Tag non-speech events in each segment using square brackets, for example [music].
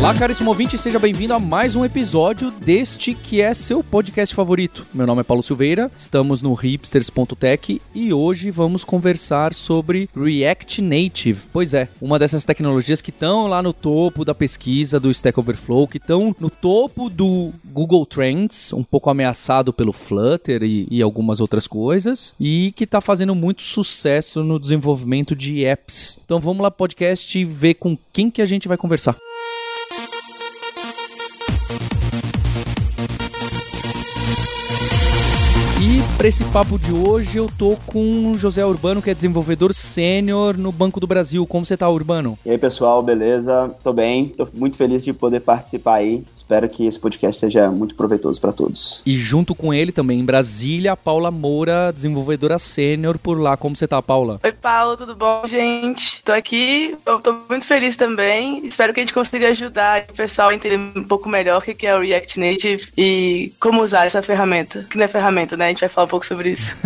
Olá, caríssimo ouvinte, seja bem-vindo a mais um episódio deste que é seu podcast favorito. Meu nome é Paulo Silveira, estamos no hipsters.tech e hoje vamos conversar sobre React Native. Pois é, uma dessas tecnologias que estão lá no topo da pesquisa do Stack Overflow, que estão no topo do Google Trends, um pouco ameaçado pelo Flutter e, e algumas outras coisas, e que está fazendo muito sucesso no desenvolvimento de apps. Então vamos lá, podcast, ver com quem que a gente vai conversar. Para esse papo de hoje eu tô com o José Urbano, que é desenvolvedor sênior no Banco do Brasil. Como você tá, Urbano? E aí, pessoal, beleza? Tô bem, tô muito feliz de poder participar aí. Espero que esse podcast seja muito proveitoso para todos. E junto com ele também em Brasília, a Paula Moura, desenvolvedora sênior por lá. Como você tá, Paula? Oi, Paulo, tudo bom, gente? Tô aqui, eu tô muito feliz também. Espero que a gente consiga ajudar o pessoal a entender um pouco melhor o que é o React Native e como usar essa ferramenta. Que não é ferramenta, né? A gente vai falar pouco sobre isso.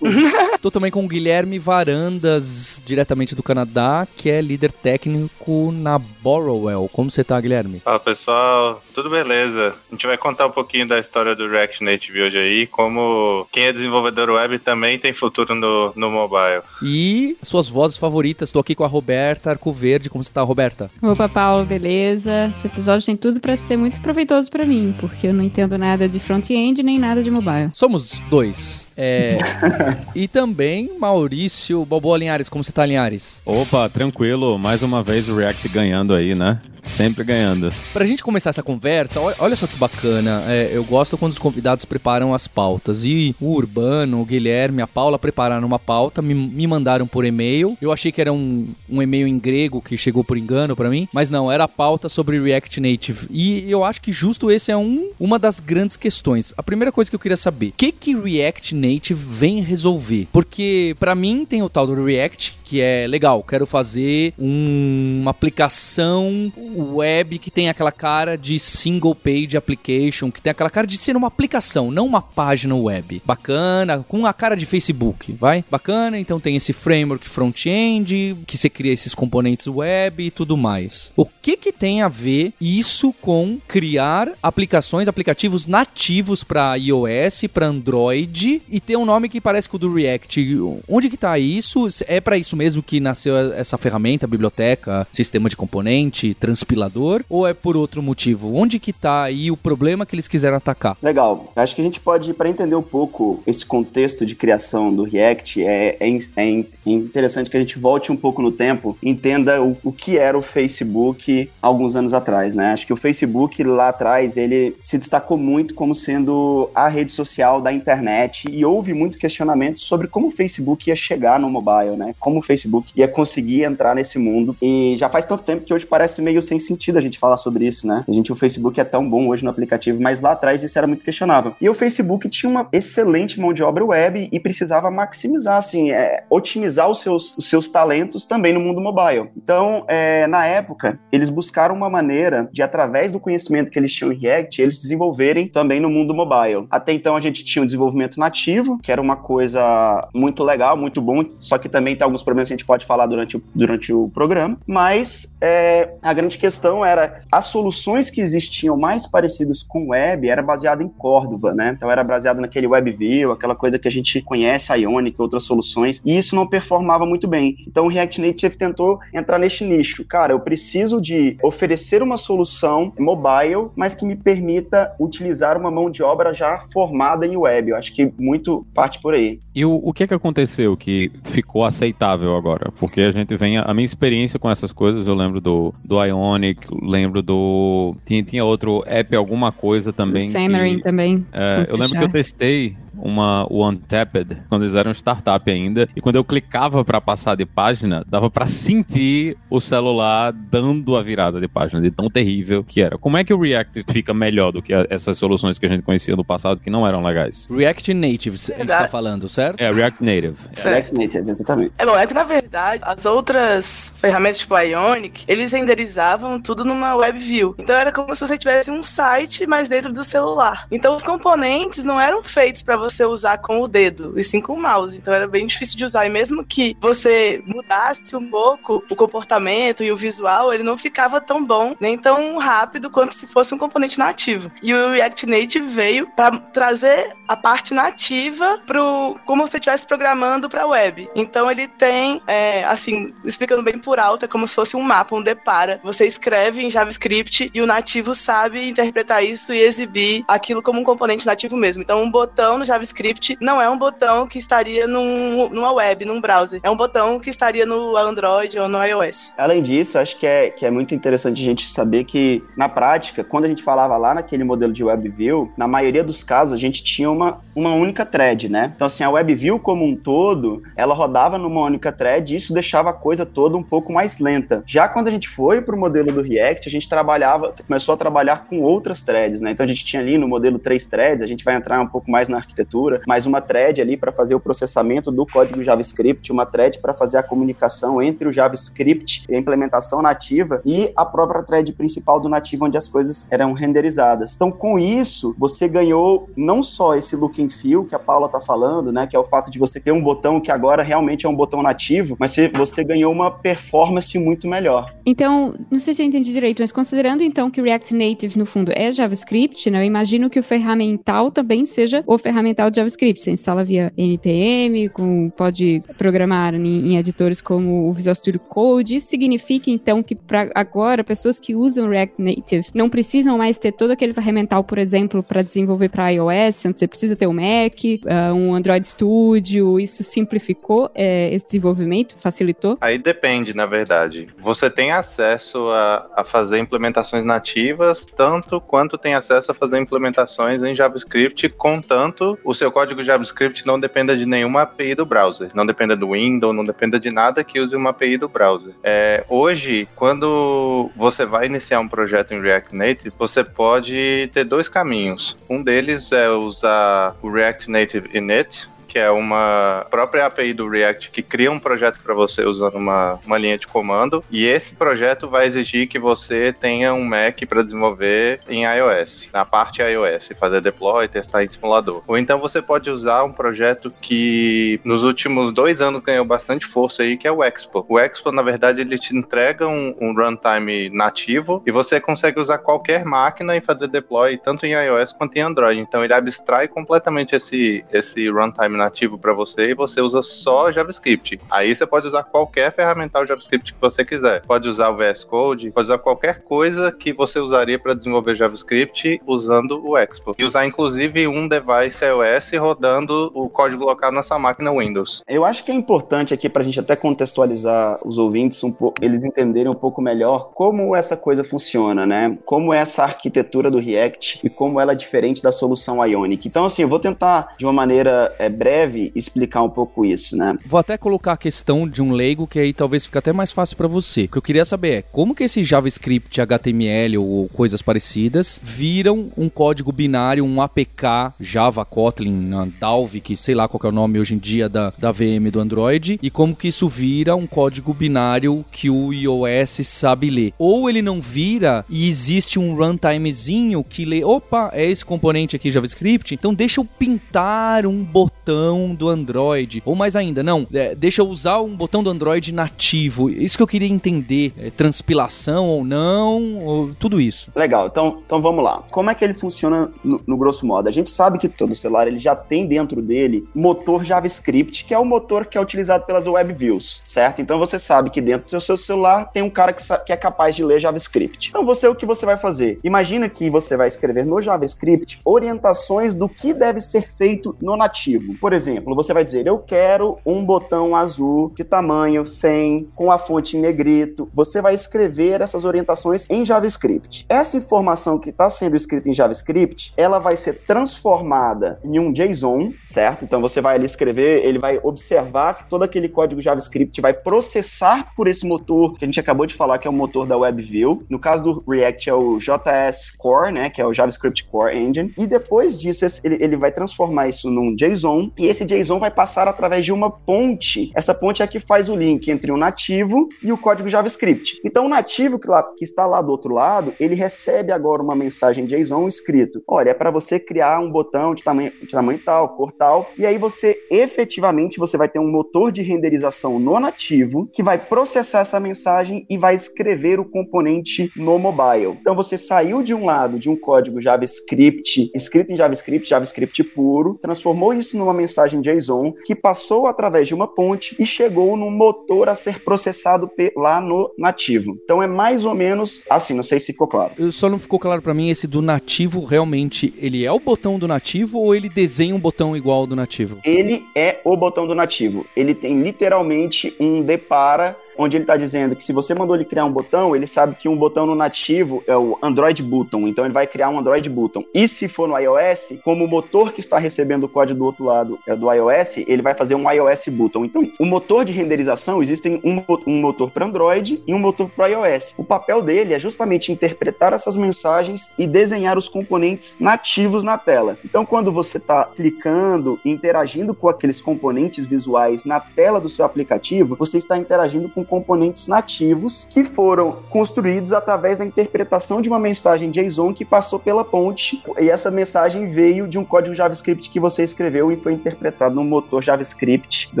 [laughs] Tô também com o Guilherme Varandas, diretamente do Canadá, que é líder técnico na Borrowell. Como você tá, Guilherme? Fala pessoal, tudo beleza? A gente vai contar um pouquinho da história do React Native hoje aí, como quem é desenvolvedor web também tem futuro no, no mobile. E suas vozes favoritas, tô aqui com a Roberta Arcoverde. Como você tá, Roberta? Opa, Paulo, beleza? Esse episódio tem tudo para ser muito proveitoso para mim, porque eu não entendo nada de front-end nem nada de mobile. Somos dois. É... [laughs] e também Maurício Bobo Linhares. Como você tá, Linhares? Opa, tranquilo. Mais uma vez o React ganhando aí, né? Sempre ganhando. Pra gente começar essa conversa, olha só que bacana. É, eu gosto quando os convidados preparam as pautas. E o Urbano, o Guilherme, a Paula prepararam uma pauta, me, me mandaram por e-mail. Eu achei que era um, um e-mail em grego que chegou por engano para mim, mas não, era a pauta sobre React Native. E eu acho que justo esse é um, uma das grandes questões. A primeira coisa que eu queria saber, o que que React Native vem resolver? Porque para mim tem o tal do React, que é legal, quero fazer um, uma aplicação web que tem aquela cara de single page application, que tem aquela cara de ser uma aplicação, não uma página web. Bacana, com a cara de Facebook, vai? Bacana, então tem esse framework front-end, que você cria esses componentes web e tudo mais. O que que tem a ver isso com criar aplicações, aplicativos nativos para iOS, para Android e ter um nome que parece com o do React? Onde que tá isso? É para isso mesmo que nasceu essa ferramenta, biblioteca, sistema de componente, transpilador, ou é por outro motivo? Onde que tá aí o problema que eles quiseram atacar? Legal. Acho que a gente pode, para entender um pouco esse contexto de criação do React, é, é, é, interessante que a gente volte um pouco no tempo entenda o, o que era o Facebook alguns anos atrás, né? Acho que o Facebook lá atrás, ele se destacou muito como sendo a rede social da internet e houve muito questionamento sobre como o Facebook ia chegar no mobile, né? Como o Facebook ia conseguir entrar nesse mundo. E já faz tanto tempo que hoje parece meio sem sentido a gente falar sobre isso, né? A gente, o Facebook é tão bom hoje no aplicativo, mas lá atrás isso era muito questionável. E o Facebook tinha uma excelente mão de obra web e precisava maximizar, assim, é, otimizar os seus, os seus talentos também no mundo mobile. Então, é, na época, eles buscaram uma maneira de, através do conhecimento que eles tinham em React, eles desenvolverem também no mundo mobile. Até então, a gente tinha o desenvolvimento nativo, que era uma coisa muito legal, muito bom, só que também tem alguns problemas que a gente pode falar durante o, durante o programa. Mas é, a grande questão era as soluções que existiam mais parecidas com web era baseada em Cordova, né? Então era baseado naquele WebView, aquela coisa que a gente conhece, a Ionic, outras soluções, e isso não performava muito bem. Então o React Native tentou entrar neste nicho. Cara, eu preciso de oferecer uma solução mobile, mas que me permita utilizar uma mão de obra já formada em web. Eu acho que muito parte por aí. E o, o que que aconteceu que ficou aceitável agora? Porque a gente vem, a minha experiência com essas coisas, eu lembro do, do Ionic, lembro do. Tinha, tinha outro app, alguma coisa também. O Xamarin que, também. É, eu lembro que eu testei uma One Tapped, quando eles eram startup ainda, e quando eu clicava para passar de página, dava para sentir o celular dando a virada de página, de tão terrível que era. Como é que o React fica melhor do que essas soluções que a gente conhecia no passado que não eram legais? React Native, a gente tá falando, certo? É, React Native. React Native, exatamente. É bom, é que na verdade as outras ferramentas tipo Ionic, eles renderizavam tudo numa web view. Então era como se você tivesse um site, mas dentro do celular. Então os componentes não eram feitos para você usar com o dedo, e sim com o mouse. Então era bem difícil de usar. E mesmo que você mudasse um pouco o comportamento e o visual, ele não ficava tão bom, nem tão rápido quanto se fosse um componente nativo. E o React Native veio para trazer a parte nativa pro como você estivesse programando para web. Então ele tem, é, assim, explicando bem por alto, é como se fosse um mapa, um depara. Você escreve em JavaScript e o nativo sabe interpretar isso e exibir aquilo como um componente nativo mesmo. Então um botão no JavaScript não é um botão que estaria num, numa web, num browser. É um botão que estaria no Android ou no iOS. Além disso, acho que é, que é muito interessante a gente saber que, na prática, quando a gente falava lá naquele modelo de WebView, na maioria dos casos a gente tinha uma, uma única thread, né? Então, assim, a WebView como um todo, ela rodava numa única thread e isso deixava a coisa toda um pouco mais lenta. Já quando a gente foi para o modelo do React, a gente trabalhava, começou a trabalhar com outras threads, né? Então a gente tinha ali no modelo três threads, a gente vai entrar um pouco mais na arquitetura, mais uma thread ali para fazer o processamento do código JavaScript, uma thread para fazer a comunicação entre o JavaScript e a implementação nativa e a própria thread principal do nativo onde as coisas eram renderizadas. Então, com isso, você ganhou não só esse look and feel que a Paula tá falando, né, que é o fato de você ter um botão que agora realmente é um botão nativo, mas você ganhou uma performance muito melhor. Então, não sei se eu entendi direito, mas considerando então que React Native no fundo é JavaScript, né, eu imagino que o ferramental também seja o ferramental de JavaScript. Você instala via npm, com, pode programar em, em editores como o Visual Studio Code. Isso significa então que para agora pessoas que usam React Native não precisam mais ter todo aquele ferramental, por exemplo, para desenvolver para iOS, onde você precisa ter um Mac, uh, um Android Studio. Isso simplificou é, esse desenvolvimento, facilitou? Aí depende, na verdade. Você tem acesso a, a fazer implementações nativas, tanto quanto tem acesso a fazer implementações em JavaScript, contanto o seu código JavaScript não dependa de nenhuma API do browser, não dependa do Windows, não dependa de nada que use uma API do browser. É, hoje, quando você vai iniciar um projeto em React Native, você pode ter dois caminhos. Um deles é usar o React Native Init, que é uma própria API do React que cria um projeto para você usando uma, uma linha de comando. E esse projeto vai exigir que você tenha um Mac para desenvolver em iOS, na parte iOS, fazer deploy, testar em simulador. Ou então você pode usar um projeto que nos últimos dois anos ganhou bastante força aí, que é o Expo. O Expo, na verdade, ele te entrega um, um runtime nativo e você consegue usar qualquer máquina e fazer deploy tanto em iOS quanto em Android. Então ele abstrai completamente esse, esse runtime nativo para você e você usa só JavaScript. Aí você pode usar qualquer ferramental JavaScript que você quiser. Pode usar o VS Code, pode usar qualquer coisa que você usaria para desenvolver JavaScript usando o Expo. E usar inclusive um device iOS rodando o código local nessa máquina Windows. Eu acho que é importante aqui para a gente até contextualizar os ouvintes um pouco, eles entenderem um pouco melhor como essa coisa funciona, né? Como é essa arquitetura do React e como ela é diferente da solução Ionic. Então, assim, eu vou tentar de uma maneira é, breve breve explicar um pouco isso, né? Vou até colocar a questão de um leigo que aí talvez fique até mais fácil para você. O que eu queria saber é como que esse JavaScript, HTML ou coisas parecidas viram um código binário, um APK Java, Kotlin, Dalvik, sei lá qual é o nome hoje em dia da, da VM do Android, e como que isso vira um código binário que o iOS sabe ler. Ou ele não vira e existe um runtimezinho que lê, opa, é esse componente aqui JavaScript, então deixa eu pintar um botão botão do Android. Ou mais ainda, não, é, deixa eu usar um botão do Android nativo. Isso que eu queria entender. É, transpilação ou não, ou tudo isso. Legal, então, então vamos lá. Como é que ele funciona no, no grosso modo? A gente sabe que todo celular ele já tem dentro dele motor JavaScript, que é o motor que é utilizado pelas web views, certo? Então você sabe que dentro do seu celular tem um cara que, que é capaz de ler JavaScript. Então você, o que você vai fazer? Imagina que você vai escrever no JavaScript orientações do que deve ser feito no nativo. Por exemplo, você vai dizer, eu quero um botão azul de tamanho 100 com a fonte em negrito. Você vai escrever essas orientações em JavaScript. Essa informação que está sendo escrita em JavaScript, ela vai ser transformada em um JSON, certo? Então você vai ali escrever, ele vai observar que todo aquele código JavaScript vai processar por esse motor que a gente acabou de falar que é o motor da WebView. No caso do React é o JS Core, né, que é o JavaScript Core Engine. E depois disso ele, ele vai transformar isso num JSON e esse JSON vai passar através de uma ponte. Essa ponte é que faz o link entre o nativo e o código JavaScript. Então o nativo que, lá, que está lá do outro lado, ele recebe agora uma mensagem JSON escrito: olha, é para você criar um botão de tamanho, de tamanho tal, cor tal, e aí você efetivamente você vai ter um motor de renderização no nativo que vai processar essa mensagem e vai escrever o componente no mobile. Então você saiu de um lado de um código JavaScript escrito em JavaScript, JavaScript puro, transformou isso numa mensagem JSON que passou através de uma ponte e chegou num motor a ser processado lá no nativo. Então é mais ou menos assim, não sei se ficou claro. Só não ficou claro para mim esse do nativo realmente, ele é o botão do nativo ou ele desenha um botão igual ao do nativo? Ele é o botão do nativo. Ele tem literalmente um depara onde ele está dizendo que se você mandou ele criar um botão, ele sabe que um botão no nativo é o Android Button, então ele vai criar um Android Button. E se for no iOS, como o motor que está recebendo o código do outro lado é do iOS, ele vai fazer um iOS Button. Então, o motor de renderização, existem um, um motor para Android e um motor para iOS. O papel dele é justamente interpretar essas mensagens e desenhar os componentes nativos na tela. Então, quando você está clicando, interagindo com aqueles componentes visuais na tela do seu aplicativo, você está interagindo com componentes nativos que foram construídos através da interpretação de uma mensagem JSON que passou pela ponte e essa mensagem veio de um código JavaScript que você escreveu e foi interpretado no motor JavaScript do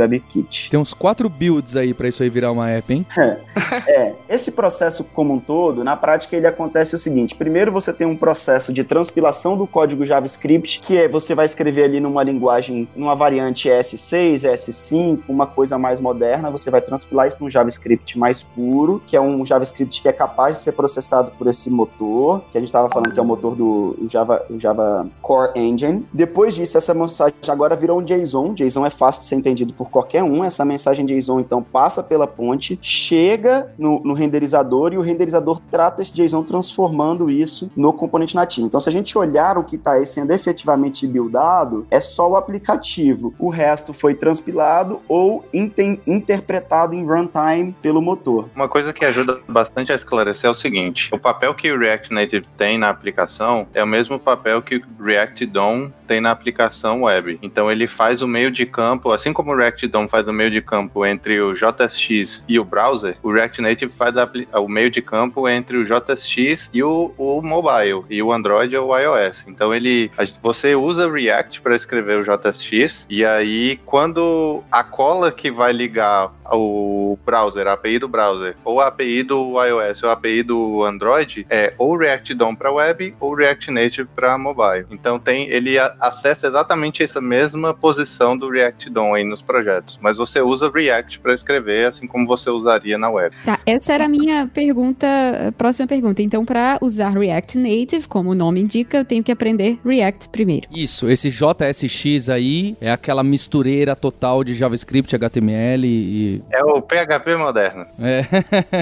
WebKit. Tem uns quatro builds aí para isso aí virar uma app, hein? [laughs] é, esse processo como um todo, na prática ele acontece o seguinte: primeiro você tem um processo de transpilação do código JavaScript, que é você vai escrever ali numa linguagem, numa variante S6, S5, uma coisa mais moderna, você vai transpilar isso num JavaScript mais puro, que é um JavaScript que é capaz de ser processado por esse motor, que a gente estava falando que é o motor do Java, Java Core Engine. Depois disso, essa mensagem agora virou um JSON. JSON é fácil de ser entendido por qualquer um. Essa mensagem JSON, então, passa pela ponte, chega no, no renderizador e o renderizador trata esse JSON transformando isso no componente nativo. Então, se a gente olhar o que está sendo efetivamente buildado, é só o aplicativo. O resto foi transpilado ou interpretado em runtime pelo motor. Uma coisa que ajuda bastante a esclarecer é o seguinte: o papel que o React Native tem na aplicação é o mesmo papel que o React DOM tem na aplicação web. Então ele faz o meio de campo, assim como o React DOM faz o meio de campo entre o JSX e o browser, o React Native faz o meio de campo entre o JSX e o, o mobile, e o Android ou o iOS. Então ele, você usa React para escrever o JSX e aí quando a cola que vai ligar o browser, a API do browser, ou a API do iOS ou a API do Android, é ou React DOM para web ou React Native para mobile. Então tem ele acessa exatamente essa mesma posição do React DOM aí nos projetos, mas você usa React para escrever assim como você usaria na web. Tá, essa era a minha pergunta, próxima pergunta. Então, para usar React Native, como o nome indica, eu tenho que aprender React primeiro. Isso, esse JSX aí é aquela mistureira total de JavaScript, HTML e é o PHP moderno. É.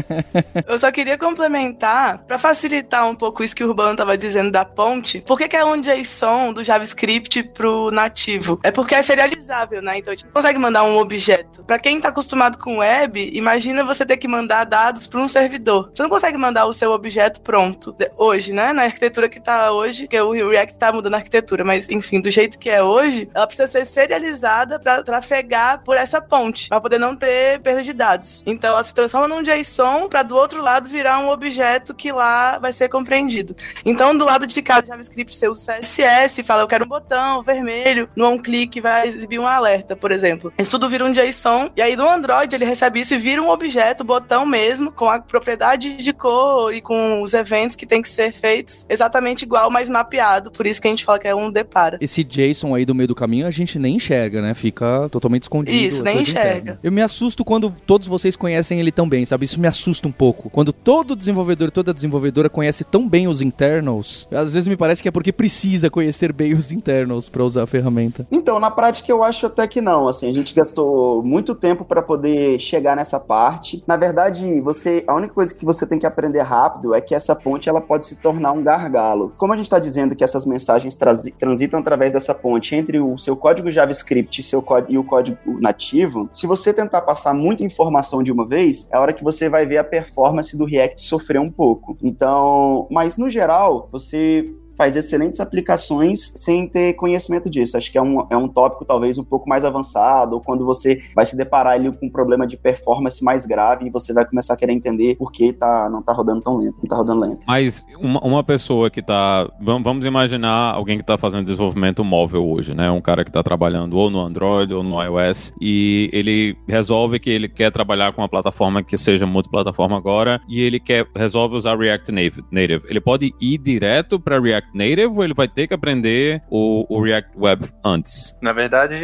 [laughs] eu só queria complementar para facilitar um pouco isso que o Urbano tava dizendo da ponte. Por que, que é um JSON do JavaScript pro nativo? É porque é serializável, né? Então a gente não consegue mandar um objeto. Para quem tá acostumado com web, imagina você ter que mandar dados para um servidor. Você não consegue mandar o seu objeto pronto hoje, né? Na arquitetura que tá hoje, que o React tá mudando a arquitetura, mas enfim, do jeito que é hoje, ela precisa ser serializada para trafegar por essa ponte, para poder não ter perda de dados. Então ela se transforma num JSON para do outro lado virar um objeto que lá vai ser compreendido. Então do lado de cá JavaScript você usa CSS, fala eu quero um botão vermelho, um clique vai exibir um alerta, por exemplo. Isso tudo vira um JSON e aí no Android ele recebe isso e vira um objeto, botão mesmo, com a propriedade de cor e com os eventos que tem que ser feitos exatamente igual, mas mapeado. Por isso que a gente fala que é um depara. Esse JSON aí do meio do caminho a gente nem enxerga, né? Fica totalmente escondido. Isso, nem enxerga. Interna. Eu me assusto quando todos vocês conhecem ele tão bem, sabe? Isso me assusta um pouco. Quando todo desenvolvedor, toda desenvolvedora conhece tão bem os internals, às vezes me parece que é porque precisa conhecer bem os internals para usar a ferramenta. Então, na prática, eu acho até que não. Assim, a gente gastou muito tempo para poder chegar nessa parte. Na verdade, você, a única coisa que você tem que aprender rápido é que essa ponte ela pode se tornar um gargalo. Como a gente está dizendo que essas mensagens transitam através dessa ponte entre o seu código JavaScript e, seu e o código nativo, se você tentar passar muita informação de uma vez, é a hora que você vai ver a performance do React sofrer um pouco. Então, mas no geral, você faz excelentes aplicações sem ter conhecimento disso. Acho que é um, é um tópico talvez um pouco mais avançado, ou quando você vai se deparar ali com um problema de performance mais grave e você vai começar a querer entender por que tá, não tá rodando tão lento, não tá rodando lento. Mas uma, uma pessoa que tá. Vamos imaginar alguém que tá fazendo desenvolvimento móvel hoje, né? Um cara que tá trabalhando ou no Android ou no iOS e ele resolve que ele quer trabalhar com uma plataforma que seja multiplataforma agora e ele quer resolve usar React Native. Ele pode ir direto para React Native ou ele vai ter que aprender o, o React Web antes? Na verdade,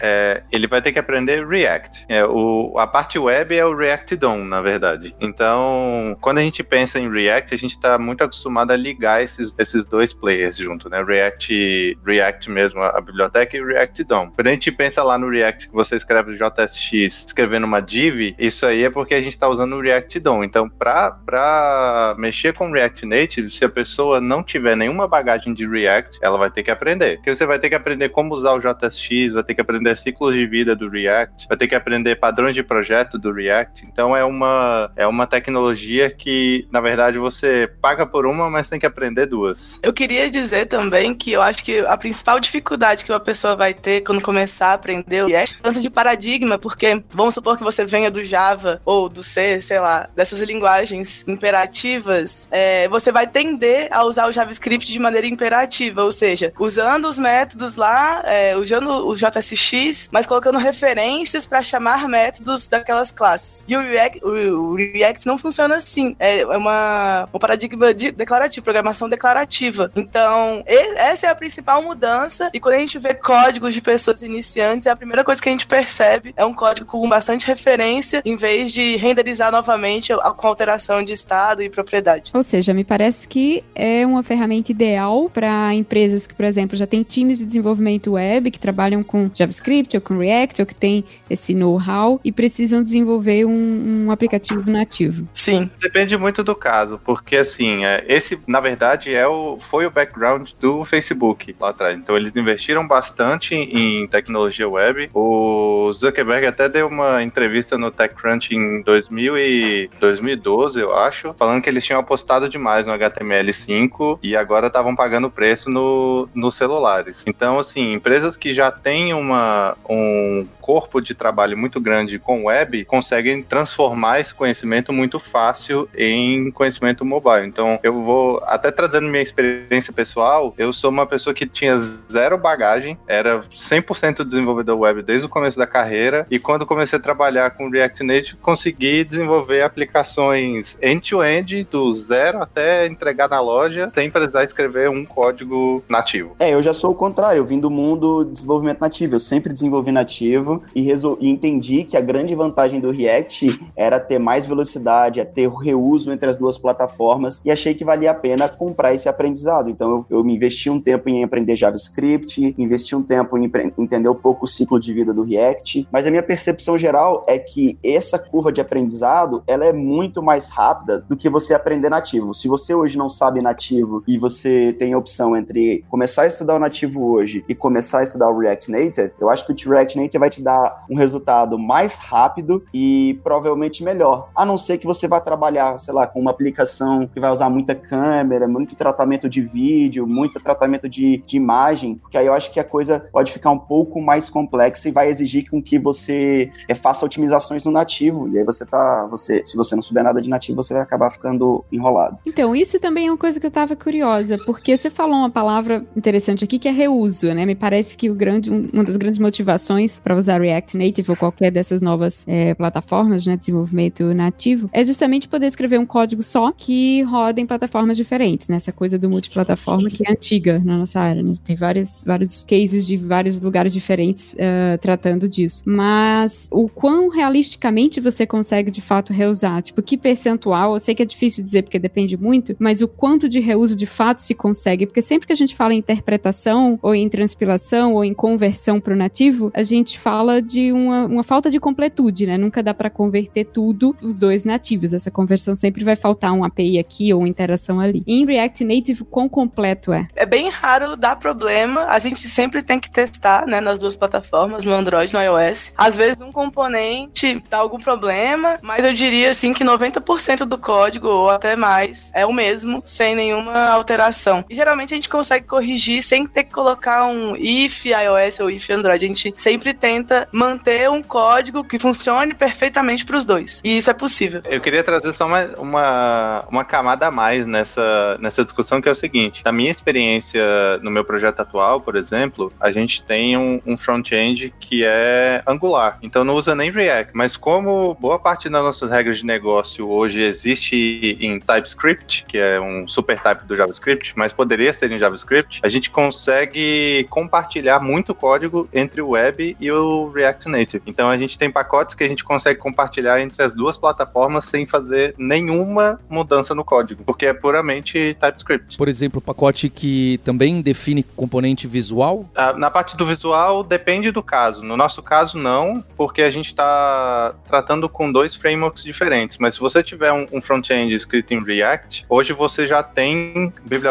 é, ele vai ter que aprender React. É, o, a parte web é o React DOM, na verdade. Então, quando a gente pensa em React, a gente está muito acostumado a ligar esses, esses dois players junto, né? React, React mesmo, a biblioteca e React DOM. Quando a gente pensa lá no React que você escreve JSX escrevendo uma div, isso aí é porque a gente está usando o React DOM. Então, para mexer com React Native, se a pessoa não tiver nenhuma nenhuma bagagem de React, ela vai ter que aprender. Porque você vai ter que aprender como usar o JSX, vai ter que aprender ciclos de vida do React, vai ter que aprender padrões de projeto do React. Então é uma, é uma tecnologia que, na verdade, você paga por uma, mas tem que aprender duas. Eu queria dizer também que eu acho que a principal dificuldade que uma pessoa vai ter quando começar a aprender o React é mudança de paradigma, porque vamos supor que você venha do Java ou do C, sei lá, dessas linguagens imperativas, é, você vai tender a usar o JavaScript de maneira imperativa, ou seja, usando os métodos lá, é, usando o JSX, mas colocando referências para chamar métodos daquelas classes. E o React, o React não funciona assim. É, é uma, um paradigma de declarativo, programação declarativa. Então, essa é a principal mudança. E quando a gente vê códigos de pessoas iniciantes, é a primeira coisa que a gente percebe é um código com bastante referência, em vez de renderizar novamente com alteração de estado e propriedade. Ou seja, me parece que é uma ferramenta ideal para empresas que, por exemplo, já têm times de desenvolvimento web que trabalham com JavaScript ou com React ou que têm esse know-how e precisam desenvolver um, um, aplicativo nativo. Sim. Depende muito do caso, porque assim, é, esse na verdade é o, foi o background do Facebook lá atrás. Então eles investiram bastante em tecnologia web. O Zuckerberg até deu uma entrevista no TechCrunch em 2000 e 2012, eu acho, falando que eles tinham apostado demais no HTML5 e agora agora estavam pagando preço no, nos celulares. Então, assim, empresas que já têm uma, um corpo de trabalho muito grande com web conseguem transformar esse conhecimento muito fácil em conhecimento mobile. Então, eu vou até trazendo minha experiência pessoal, eu sou uma pessoa que tinha zero bagagem, era 100% desenvolvedor web desde o começo da carreira e quando comecei a trabalhar com React Native, consegui desenvolver aplicações end-to-end -end, do zero até entregar na loja sem precisar escrever um código nativo. É, eu já sou o contrário, eu vim do mundo de desenvolvimento nativo, eu sempre desenvolvi nativo e, resol... e entendi que a grande vantagem do React era ter mais velocidade, é ter reuso entre as duas plataformas e achei que valia a pena comprar esse aprendizado. Então eu, eu investi um tempo em aprender JavaScript, investi um tempo em entender um pouco o ciclo de vida do React, mas a minha percepção geral é que essa curva de aprendizado ela é muito mais rápida do que você aprender nativo. Se você hoje não sabe nativo e você você tem a opção entre começar a estudar o nativo hoje e começar a estudar o React Native, eu acho que o React Native vai te dar um resultado mais rápido e provavelmente melhor. A não ser que você vá trabalhar, sei lá, com uma aplicação que vai usar muita câmera, muito tratamento de vídeo, muito tratamento de, de imagem, porque aí eu acho que a coisa pode ficar um pouco mais complexa e vai exigir com que você é, faça otimizações no nativo. E aí você tá, você, se você não souber nada de nativo, você vai acabar ficando enrolado. Então, isso também é uma coisa que eu estava curiosa porque você falou uma palavra interessante aqui que é reuso, né? Me parece que o grande, uma das grandes motivações para usar React Native ou qualquer dessas novas é, plataformas de né, desenvolvimento nativo é justamente poder escrever um código só que roda em plataformas diferentes, né? Essa coisa do multiplataforma que é antiga na nossa área, né? Tem vários, vários cases de vários lugares diferentes uh, tratando disso. Mas o quão realisticamente você consegue de fato reusar? Tipo, que percentual? Eu sei que é difícil dizer porque depende muito, mas o quanto de reuso de fato se consegue, porque sempre que a gente fala em interpretação, ou em transpilação, ou em conversão para o nativo, a gente fala de uma, uma falta de completude, né? Nunca dá para converter tudo os dois nativos. Essa conversão sempre vai faltar um API aqui ou uma interação ali. Em React Native, quão completo é? É bem raro dar problema. A gente sempre tem que testar, né, nas duas plataformas, no Android e no iOS. Às vezes um componente dá algum problema, mas eu diria assim que 90% do código ou até mais é o mesmo, sem nenhuma alteração. E geralmente a gente consegue corrigir sem ter que colocar um if iOS ou if Android. A gente sempre tenta manter um código que funcione perfeitamente para os dois. E isso é possível. Eu queria trazer só uma, uma, uma camada a mais nessa, nessa discussão, que é o seguinte: na minha experiência no meu projeto atual, por exemplo, a gente tem um, um front-end que é Angular. Então não usa nem React. Mas como boa parte das nossas regras de negócio hoje existe em TypeScript, que é um super type do JavaScript, mas poderia ser em JavaScript, a gente consegue compartilhar muito código entre o web e o React Native. Então a gente tem pacotes que a gente consegue compartilhar entre as duas plataformas sem fazer nenhuma mudança no código, porque é puramente TypeScript. Por exemplo, o pacote que também define componente visual? Ah, Na parte do visual, depende do caso. No nosso caso, não, porque a gente está tratando com dois frameworks diferentes. Mas se você tiver um, um front-end escrito em React, hoje você já tem bibliotecas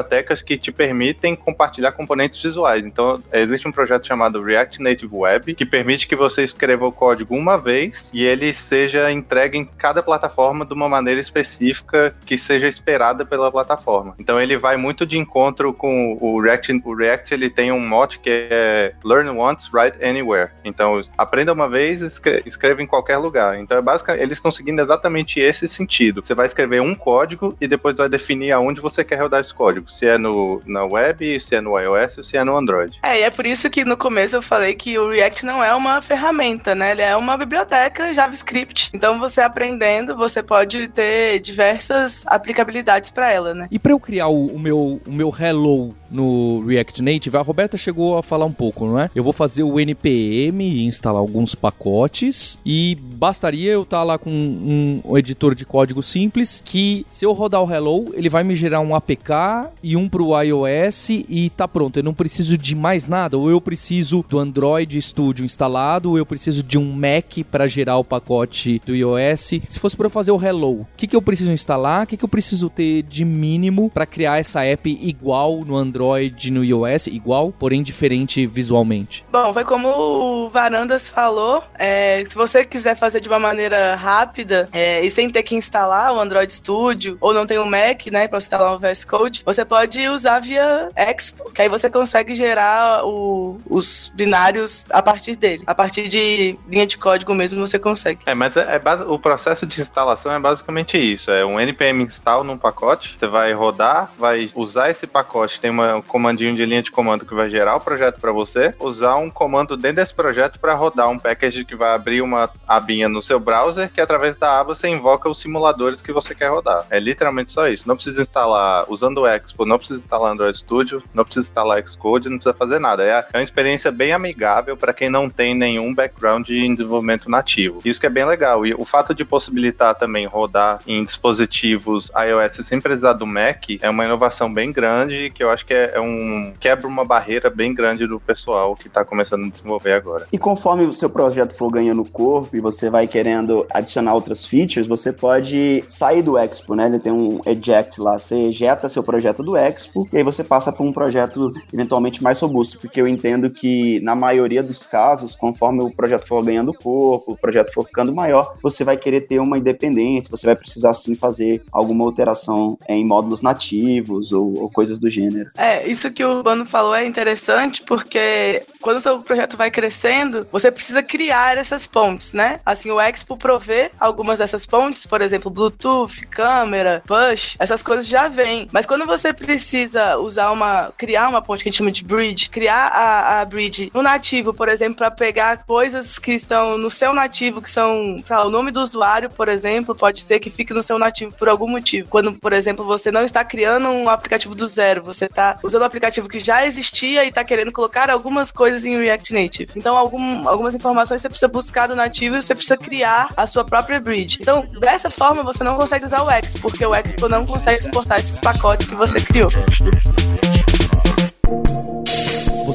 que te permitem compartilhar componentes visuais. Então, existe um projeto chamado React Native Web, que permite que você escreva o código uma vez e ele seja entregue em cada plataforma de uma maneira específica que seja esperada pela plataforma. Então, ele vai muito de encontro com o React. O React ele tem um mote que é Learn Once, Write Anywhere. Então, aprenda uma vez, escre- escreva em qualquer lugar. Então, é basicamente, eles estão seguindo exatamente esse sentido. Você vai escrever um código e depois vai definir aonde você quer rodar esse código. Se é no, na web, se é no iOS ou se é no Android. É, e é por isso que no começo eu falei que o React não é uma ferramenta, né? Ele é uma biblioteca JavaScript. Então, você aprendendo, você pode ter diversas aplicabilidades para ela, né? E para eu criar o, o meu, o meu hello no React Native, a Roberta chegou a falar um pouco, não é? Eu vou fazer o npm e instalar alguns pacotes e bastaria eu estar lá com um, editor de código simples que se eu rodar o hello, ele vai me gerar um APK e um pro iOS e tá pronto. Eu não preciso de mais nada, ou eu preciso do Android Studio instalado, ou eu preciso de um Mac para gerar o pacote do iOS. Se fosse para eu fazer o hello, o que, que eu preciso instalar? O que, que eu preciso ter de mínimo para criar essa app igual no Android e no iOS, igual, porém diferente visualmente? Bom, foi como o Varandas falou. é, se você quiser fazer de uma maneira rápida é, e sem ter que instalar o Android Studio ou não tem um Mac, né, para instalar o VS Code, você pode usar via Expo, que aí você consegue gerar o- os binários a partir dele. A partir de linha de código mesmo você consegue. É, mas é, é o processo de instalação é basicamente isso. É um npm install num pacote, você vai rodar, vai usar esse pacote, tem uma- um comandinho de linha de comando que vai gerar o projeto para você, usar um comando dentro desse projeto para rodar um package que vai abrir uma abinha no seu browser, que através da aba você invoca os simuladores que você quer rodar. É literalmente só isso. Não precisa instalar, usando o Expo, não precisa instalar Android Studio, não precisa instalar Xcode, não precisa fazer nada. É é uma experiência bem amigável para quem não tem nenhum background em desenvolvimento nativo. Isso que é bem legal. E o fato de possibilitar também rodar em dispositivos iOS sem precisar do Mac é uma inovação bem grande que eu acho que é, é um quebra uma barreira bem grande do pessoal que está começando a desenvolver agora. E conforme o seu projeto for ganhando corpo e você vai querendo adicionar outras features, você pode sair do Expo, né? Ele tem um eject lá, você ejeta seu projeto do Expo e aí você passa para um projeto eventualmente mais robusto, porque eu entendo que na maioria dos casos, conforme o projeto for ganhando corpo, o projeto for ficando maior, você vai querer ter uma independência, você vai precisar sim fazer alguma alteração em módulos nativos ou, ou coisas do gênero. É, isso que o Urbano falou é interessante porque quando o seu projeto vai crescendo, você precisa criar essas pontes, né? Assim, o Expo provê algumas dessas pontes, por exemplo, Bluetooth, câmera, push, essas coisas já vêm. Mas quando você precisa usar uma, criar uma ponte que a gente chama de bridge, criar a, a bridge no nativo, por exemplo, para pegar coisas que estão no seu nativo, que são, sei lá, o nome do usuário, por exemplo, pode ser que fique no seu nativo por algum motivo. Quando, por exemplo, você não está criando um aplicativo do zero, você está usando um aplicativo que já existia e está querendo colocar algumas coisas coisas em React Native. Então, algum, algumas informações você precisa buscar do nativo e você precisa criar a sua própria bridge. Então, dessa forma, você não consegue usar o Expo, porque o Expo não consegue exportar esses pacotes que você criou.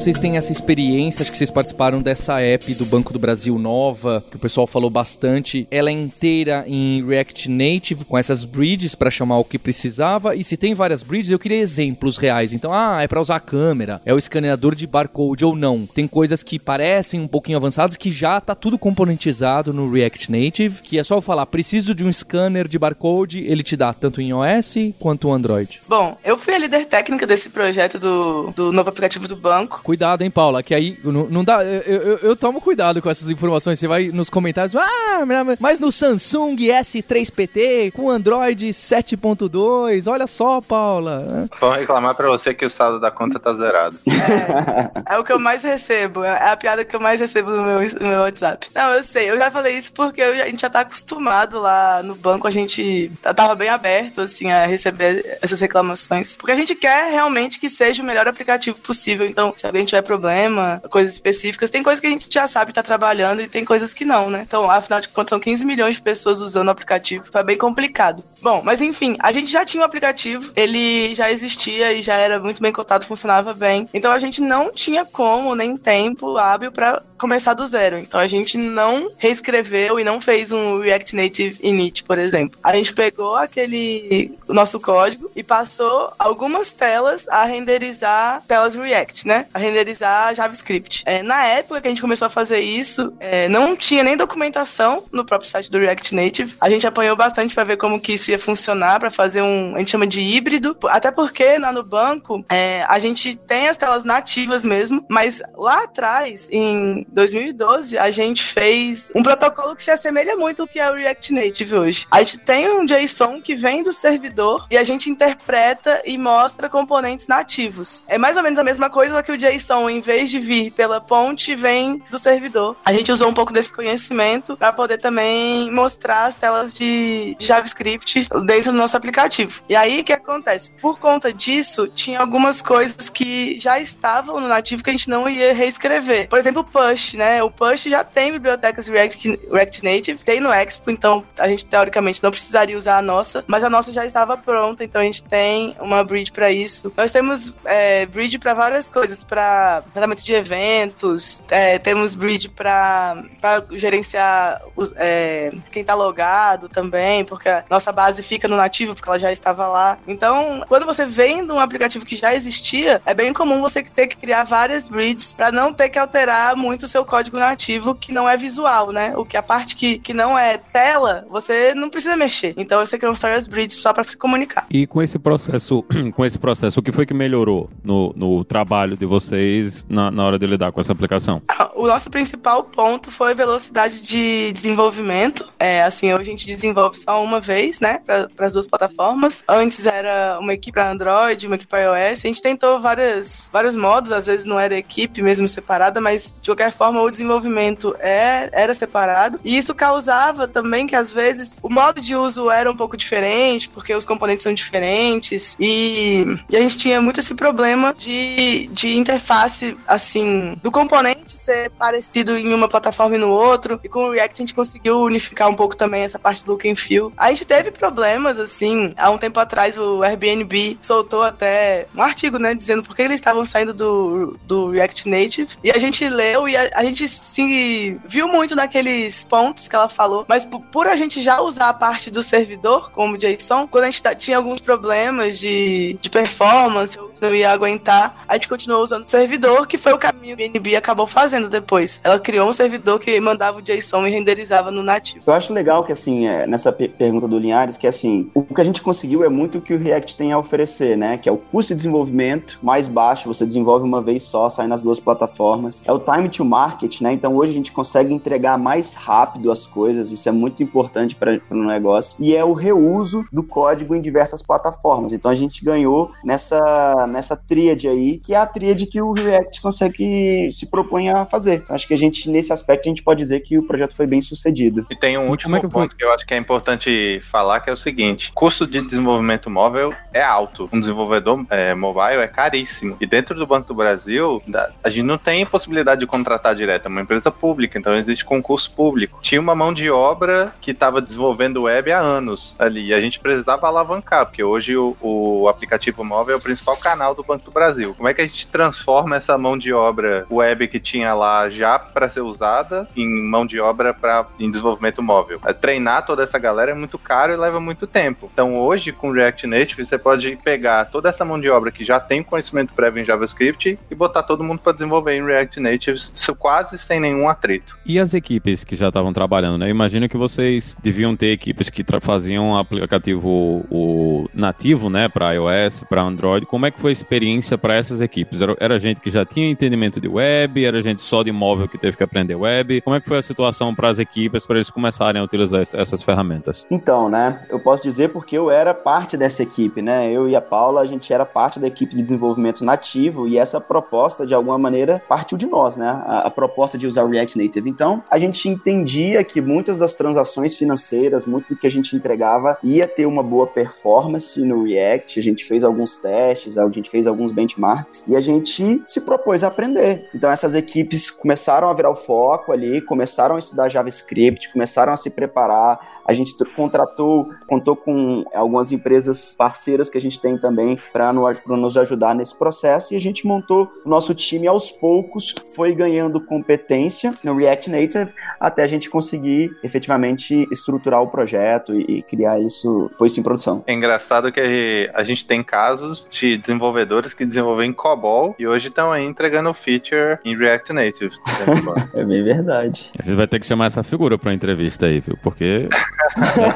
Vocês têm essa experiência, acho que vocês participaram dessa app do Banco do Brasil nova, que o pessoal falou bastante. Ela é inteira em React Native, com essas bridges para chamar o que precisava. E se tem várias bridges, eu queria exemplos reais. Então, ah, é para usar a câmera, é o escaneador de barcode ou não. Tem coisas que parecem um pouquinho avançadas que já tá tudo componentizado no React Native, que é só eu falar, preciso de um scanner de barcode, ele te dá tanto em iOS quanto Android. Bom, eu fui a líder técnica desse projeto do, do novo aplicativo do banco. Cuidado, hein, Paula, que aí não, não dá. Eu, eu, eu, tomo cuidado com essas informações. Você vai nos comentários, ah, mas no Samsung S3PT com Android 7.2, olha só, Paula. Vão reclamar pra você que o saldo da conta tá zerado. É, é o que eu mais recebo, é a piada que eu mais recebo no meu, no meu WhatsApp. Não, eu sei, eu já falei isso porque eu, a gente já tá acostumado lá no banco, a gente tava bem aberto, assim, a receber essas reclamações. Porque a gente quer realmente que seja o melhor aplicativo possível. Então, se alguém tiver problema, coisas específicas, tem coisas que a gente já sabe tá trabalhando e tem coisas que não, né? Então, afinal de contas, são 15 milhões de pessoas usando o aplicativo, foi bem complicado. Bom, mas enfim, a gente já tinha o um aplicativo, ele já existia e já era muito bem cotado, funcionava bem. Então a gente não tinha como, nem tempo hábil para começar do zero. Então a gente não reescreveu e não fez um React Native init, por exemplo. A gente pegou aquele nosso código e passou algumas telas a renderizar telas React, né? A renderizar JavaScript. É, na época que a gente começou a fazer isso, é, não tinha nem documentação no próprio site do React Native. A gente apanhou bastante para ver como que isso ia funcionar, para fazer um, a gente chama de híbrido. Até porque lá no banco é, a gente tem as telas nativas mesmo, mas lá atrás, em 2012, a gente fez um protocolo que se assemelha muito ao que é o React Native hoje. A gente tem um JSON que vem do servidor e a gente interpreta e mostra componentes nativos. É mais ou menos a mesma coisa, que o JSON, em vez de vir pela ponte, vem do servidor. A gente usou um pouco desse conhecimento para poder também mostrar as telas de, de JavaScript dentro do nosso aplicativo. E aí, o que acontece? Por conta disso, tinha algumas coisas que já estavam no nativo que a gente não ia reescrever. Por exemplo, push Push, né? O Push já tem bibliotecas React, React Native, tem no Expo, então a gente teoricamente não precisaria usar a nossa, mas a nossa já estava pronta, então a gente tem uma bridge para isso. Nós temos é, bridge para várias coisas, para tratamento de eventos, é, temos bridge para gerenciar os, é, quem está logado também, porque a nossa base fica no nativo, porque ela já estava lá. Então, quando você vende um aplicativo que já existia, é bem comum você ter que criar várias bridges para não ter que alterar muito seu código nativo que não é visual, né? O que a parte que, que não é tela, você não precisa mexer. Então você cria um Stories Bridge só para se comunicar. E com esse processo, [clears throat] com esse processo, o que foi que melhorou no, no trabalho de vocês na, na hora de lidar com essa aplicação? Ah, o nosso principal ponto foi velocidade de desenvolvimento. É, assim, hoje a gente desenvolve só uma vez, né? Para as duas plataformas. Antes era uma equipe para Android, uma equipe para iOS. A gente tentou várias, vários modos, às vezes não era equipe mesmo separada, mas de qualquer forma o desenvolvimento é, era separado. E isso causava também que, às vezes, o modo de uso era um pouco diferente, porque os componentes são diferentes. E, e a gente tinha muito esse problema de, de interface, assim, do componente ser parecido em uma plataforma e no outro. E com o React a gente conseguiu unificar um pouco também essa parte do look and feel. A gente teve problemas, assim, há um tempo atrás o Airbnb soltou até um artigo, né, dizendo por que eles estavam saindo do, do React Native. E a gente leu e a, gente se viu muito naqueles pontos que ela falou, mas por a gente já usar a parte do servidor como JSON, quando a gente tinha alguns problemas de, de performance, não ia aguentar, a gente continuou usando o servidor, que foi o caminho que a NB acabou fazendo depois. Ela criou um servidor que mandava o JSON e renderizava no nativo. Eu acho legal que, assim, é, nessa pergunta do Linhares, que, assim, o que a gente conseguiu é muito o que o React tem a oferecer, né? Que é o custo de desenvolvimento mais baixo, você desenvolve uma vez só, sai nas duas plataformas. É o time to market, né? Então hoje a gente consegue entregar mais rápido as coisas, isso é muito importante para o negócio. E é o reuso do código em diversas plataformas. Então a gente ganhou nessa, nessa tríade aí, que é a tríade que o React consegue se propõe a fazer. Acho que a gente, nesse aspecto, a gente pode dizer que o projeto foi bem sucedido. E tem um último é que ponto que eu acho que é importante falar, que é o seguinte: custo de desenvolvimento móvel é alto. Um desenvolvedor é, mobile é caríssimo. E dentro do Banco do Brasil, a gente não tem possibilidade de contratar direto, é uma empresa pública, então existe concurso público. Tinha uma mão de obra que estava desenvolvendo web há anos ali, e a gente precisava alavancar, porque hoje o, o aplicativo móvel é o principal canal do Banco do Brasil. Como é que a gente transforma essa mão de obra web que tinha lá já para ser usada em mão de obra para em desenvolvimento móvel? É, Treinar toda essa galera é muito caro e leva muito tempo. Então hoje com React Native você pode pegar toda essa mão de obra que já tem conhecimento prévio em JavaScript e botar todo mundo para desenvolver em React Native quase sem nenhum atrito. E as equipes que já estavam trabalhando, né? Eu imagino que vocês deviam ter equipes que faziam o aplicativo o nativo, né, para iOS, para Android. Como é que foi a experiência para essas equipes? Era, era gente que já tinha entendimento de web, era gente só de móvel que teve que aprender web. Como é que foi a situação para as equipes para eles começarem a utilizar es- essas ferramentas? Então, né, eu posso dizer porque eu era parte dessa equipe, né? Eu e a Paula, a gente era parte da equipe de desenvolvimento nativo e essa proposta, de alguma maneira, partiu de nós, né? A, a proposta de usar React Native. Então, a gente entendia que muitas das transações financeiras, muito do que a gente entregava, ia ter uma boa performance no React. A gente fez alguns testes, a gente fez alguns benchmarks e a gente se propôs a aprender. Então, essas equipes começaram a virar o foco ali, começaram a estudar JavaScript, começaram a se preparar. A gente contratou, contou com algumas empresas parceiras que a gente tem também para nos ajudar nesse processo e a gente montou o nosso time aos poucos, foi ganhando competência no React Native até a gente conseguir efetivamente estruturar o projeto e, e criar isso, pôr isso em produção. É engraçado que a gente tem casos de desenvolvedores que desenvolveram em COBOL e hoje estão aí entregando feature em React Native. [laughs] É bem verdade. A gente vai ter que chamar essa figura para entrevista aí, viu? Porque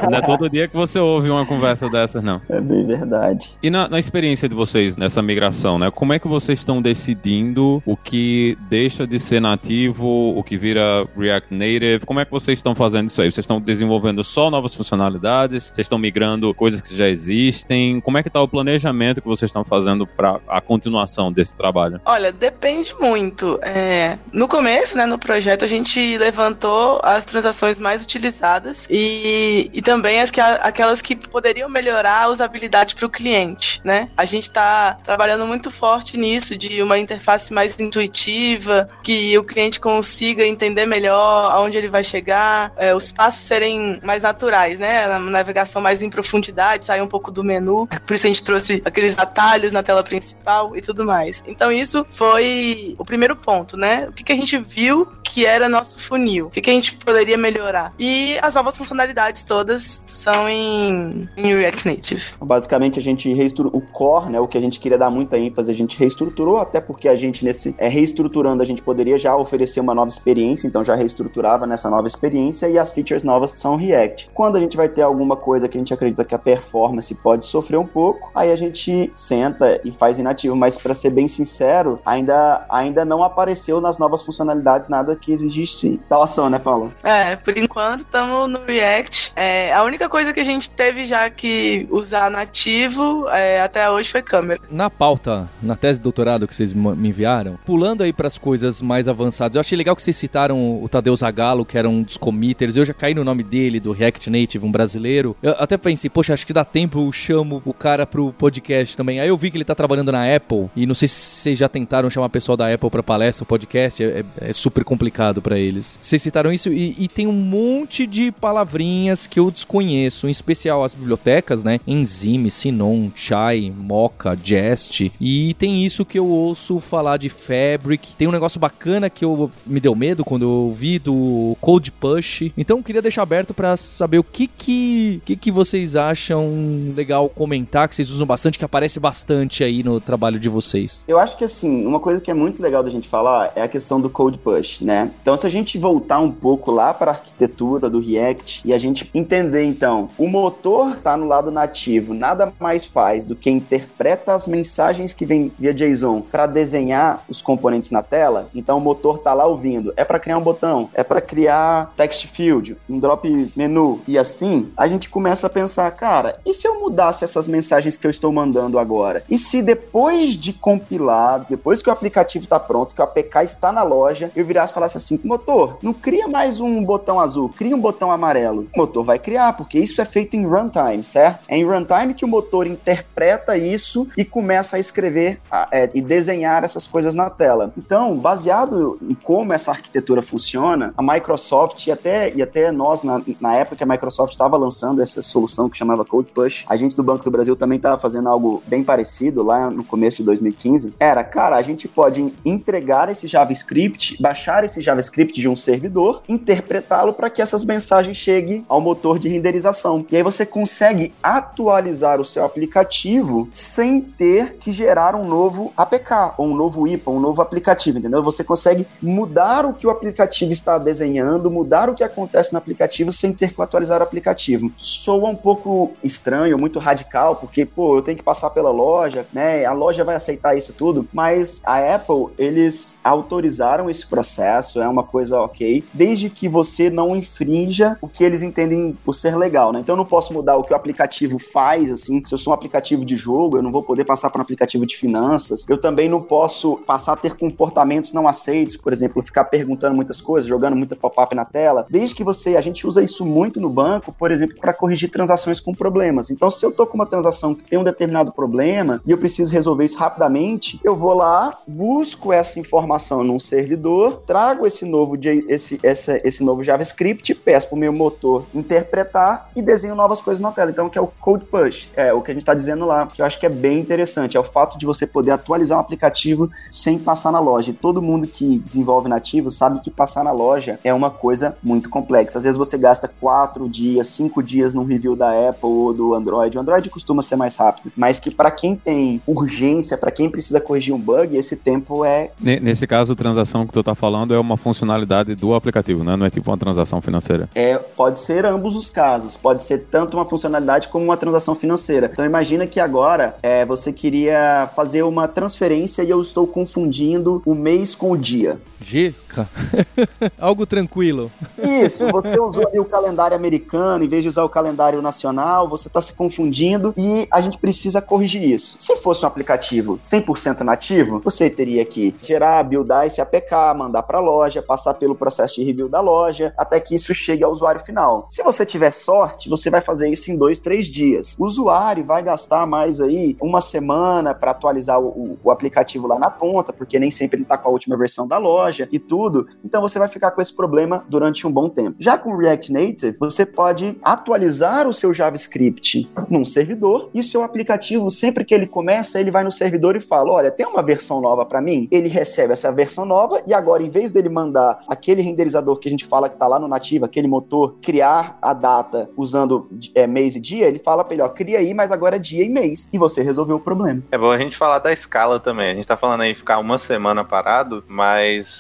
não é todo dia que você ouve uma conversa dessas, não. É bem verdade. E na, na experiência de vocês nessa migração, né? Como é que vocês estão decidindo o que deixa de ser nativo, o que vira React Native? Como é que vocês estão fazendo isso aí? Vocês estão desenvolvendo só novas funcionalidades? Vocês estão migrando coisas que já existem? Como é que tá o planejamento que vocês estão fazendo para a continuação desse trabalho? Olha, depende muito. É, no começo, né, no projeto, a gente levantou as transações mais utilizadas e, e também as que, aquelas que poderiam melhorar a usabilidade para o cliente, né? A gente está trabalhando muito forte nisso, de uma interface mais intuitiva, que o cliente consiga entender melhor aonde ele vai chegar, é, os passos serem mais naturais, né? A navegação mais em profundidade, sair um pouco do menu. Por isso a gente trouxe aqueles atalhos na tela principal e tudo mais. Então isso foi o primeiro ponto, né? O que, que a gente viu que era nosso funil? O que, que a gente poderia melhorar? E as novas funcionalidades todas são em, em React Native. Basicamente, a gente reestruturou o core, né? O que a gente queria dar muita ênfase, a gente reestruturou, até porque a gente, nesse é, reestruturando, a gente poderia já oferecer uma nova experiência, então já reestruturava nessa nova experiência e as features novas são React. Quando a gente vai ter alguma coisa que a gente acredita que a performance pode sofrer um pouco, aí a gente senta e faz inativo, mas para ser bem sincero, ainda, ainda não apareceu nas novas funcionalidades nada que exigisse instalação, né, Paulo? É, por enquanto estamos no React. É, a única coisa que a gente teve já que usar nativo é, até hoje foi câmera. Na pauta, na tese de doutorado que vocês me enviaram, pulando aí pras coisas mais avançadas, eu achei legal que vocês citaram o Tadeu Zagalo, que era um dos committers. Eu já caí no nome dele, do React Native, um brasileiro. Eu até pensei, poxa, acho que dá tempo, eu chamo o cara pro podcast também. Aí eu vi que ele tá trabalhando na Apple, e não sei se vocês já tentaram chamar pessoal da Apple pra palestra, podcast, é, é- é super complicado pra eles. Vocês citaram isso e, e tem um monte de palavrinhas que eu desconheço, em especial as bibliotecas, né? Enzyme, Sinon, Chai, Mocha, Jest. E tem isso que eu ouço falar de Fabric. Tem um negócio bacana que eu me deu medo quando eu vi do Code Push. Então queria deixar aberto pra saber o que que, que que vocês acham legal comentar, que vocês usam bastante, que aparece bastante aí no trabalho de vocês. Eu acho que assim, uma coisa que é muito legal da gente falar é a questão do code push, né? Então, se a gente voltar um pouco lá para a arquitetura do React e a gente entender então, o motor está no lado nativo, nada mais faz do que interpreta as mensagens que vêm via JSON para desenhar os componentes na tela. Então motor está lá ouvindo. É para criar um botão, é para criar text field, um drop menu e assim, a gente começa a pensar, cara, e se eu mudasse essas mensagens que eu estou mandando agora? E se depois de compilar, depois que o aplicativo está pronto, que o APK está na loja, eu virasse e falasse assim, motor, não cria mais um botão azul, cria um botão amarelo. O motor vai criar, porque isso é feito em runtime, certo? É em runtime que o motor interpreta isso e começa a escrever é, e desenhar essas coisas na tela. Então, baseado em como essa arquitetura funciona, a Microsoft e até, e até nós, na, na época que a Microsoft estava lançando essa solução que chamava Code Push, a gente do Banco do Brasil também estava fazendo algo bem parecido lá no começo de 2015. Era, cara, a gente pode entregar esse JavaScript, baixar esse JavaScript de um servidor, interpretá-lo para que essas mensagens cheguem ao motor de renderização. E aí você consegue atualizar o seu aplicativo sem ter que gerar um novo APK, ou um novo IPA, um novo aplicativo, entendeu? Você consegue mudar o que o aplicativo está desenhando, mudar o que acontece no aplicativo sem ter que atualizar o aplicativo. Soa um pouco estranho, muito radical, porque, pô, eu tenho que passar pela loja, né? A loja vai aceitar isso tudo, mas a Apple, eles autorizaram esse processo, é uma coisa ok, desde que você não infrinja o que eles entendem por ser legal, né? Então eu não posso mudar o que o aplicativo faz, assim, se eu sou um aplicativo de jogo, eu não vou poder passar para um aplicativo de finanças. Eu também não posso passar a ter comportamentos não aceitos, por exemplo, ficar perguntando muitas coisas, jogando muita pop-up na tela. Desde que você, a gente usa isso muito no banco, por exemplo, para corrigir transações com problemas. Então, se eu tô com uma transação que tem um determinado problema e eu preciso resolver isso rapidamente, eu vou lá, busco essa informação num servidor, trago esse novo esse, esse, esse novo JavaScript, peço para o meu motor interpretar e desenho novas coisas na tela. Então, que é o code push, é o que a gente está dizendo lá, que eu acho que é bem interessante, é o fato de você poder atualizar um aplicativo sem passar na loja. E todo mundo que desenvolve nativo sabe que passar na loja é uma coisa muito complexa. Às vezes você gasta quatro dias, cinco dias num review da Apple ou do Android. O Android costuma ser mais rápido, mas que para quem tem urgência, para quem precisa corrigir um bug, esse tempo é. Nesse caso, transação que tu tá falando é uma funcionalidade do aplicativo, né? Não é tipo uma transação financeira. É, pode ser ambos os casos. Pode ser tanto uma funcionalidade como uma transação financeira. Então imagina que agora é, você queria fazer uma transferência e eu estou confundindo o mês com o dia. Dica. [laughs] Algo tranquilo. Isso, você usou ali o calendário americano em vez de usar o calendário nacional, você está se confundindo e a gente precisa corrigir isso. Se fosse um aplicativo 100% nativo, você teria que gerar, buildar esse APK, mandar para a loja, passar pelo processo de review da loja, até que isso chegue ao usuário final. Se você tiver sorte, você vai fazer isso em dois, três dias. O usuário vai gastar mais aí uma semana para atualizar o, o, o, aplicativo lá na ponta, porque nem sempre ele está com a última versão da loja e tudo. Então você vai ficar com esse problema durante um bom tempo. Já com o React Native, você pode atualizar o seu JavaScript num servidor e seu aplicativo, sempre que ele começa, ele vai no servidor e fala: Olha, tem uma versão nova para mim? Ele recebe essa versão nova e agora, em vez dele mandar aquele renderizador que a gente fala que está lá no nativo, aquele motor, criar a data usando é, mês e dia, ele fala para ele: Ó, cria aí, mas agora é dia e mês. E você resolveu o problema. É bom a gente falar da escala também. A gente tá falando aí ficar uma semana parado, mas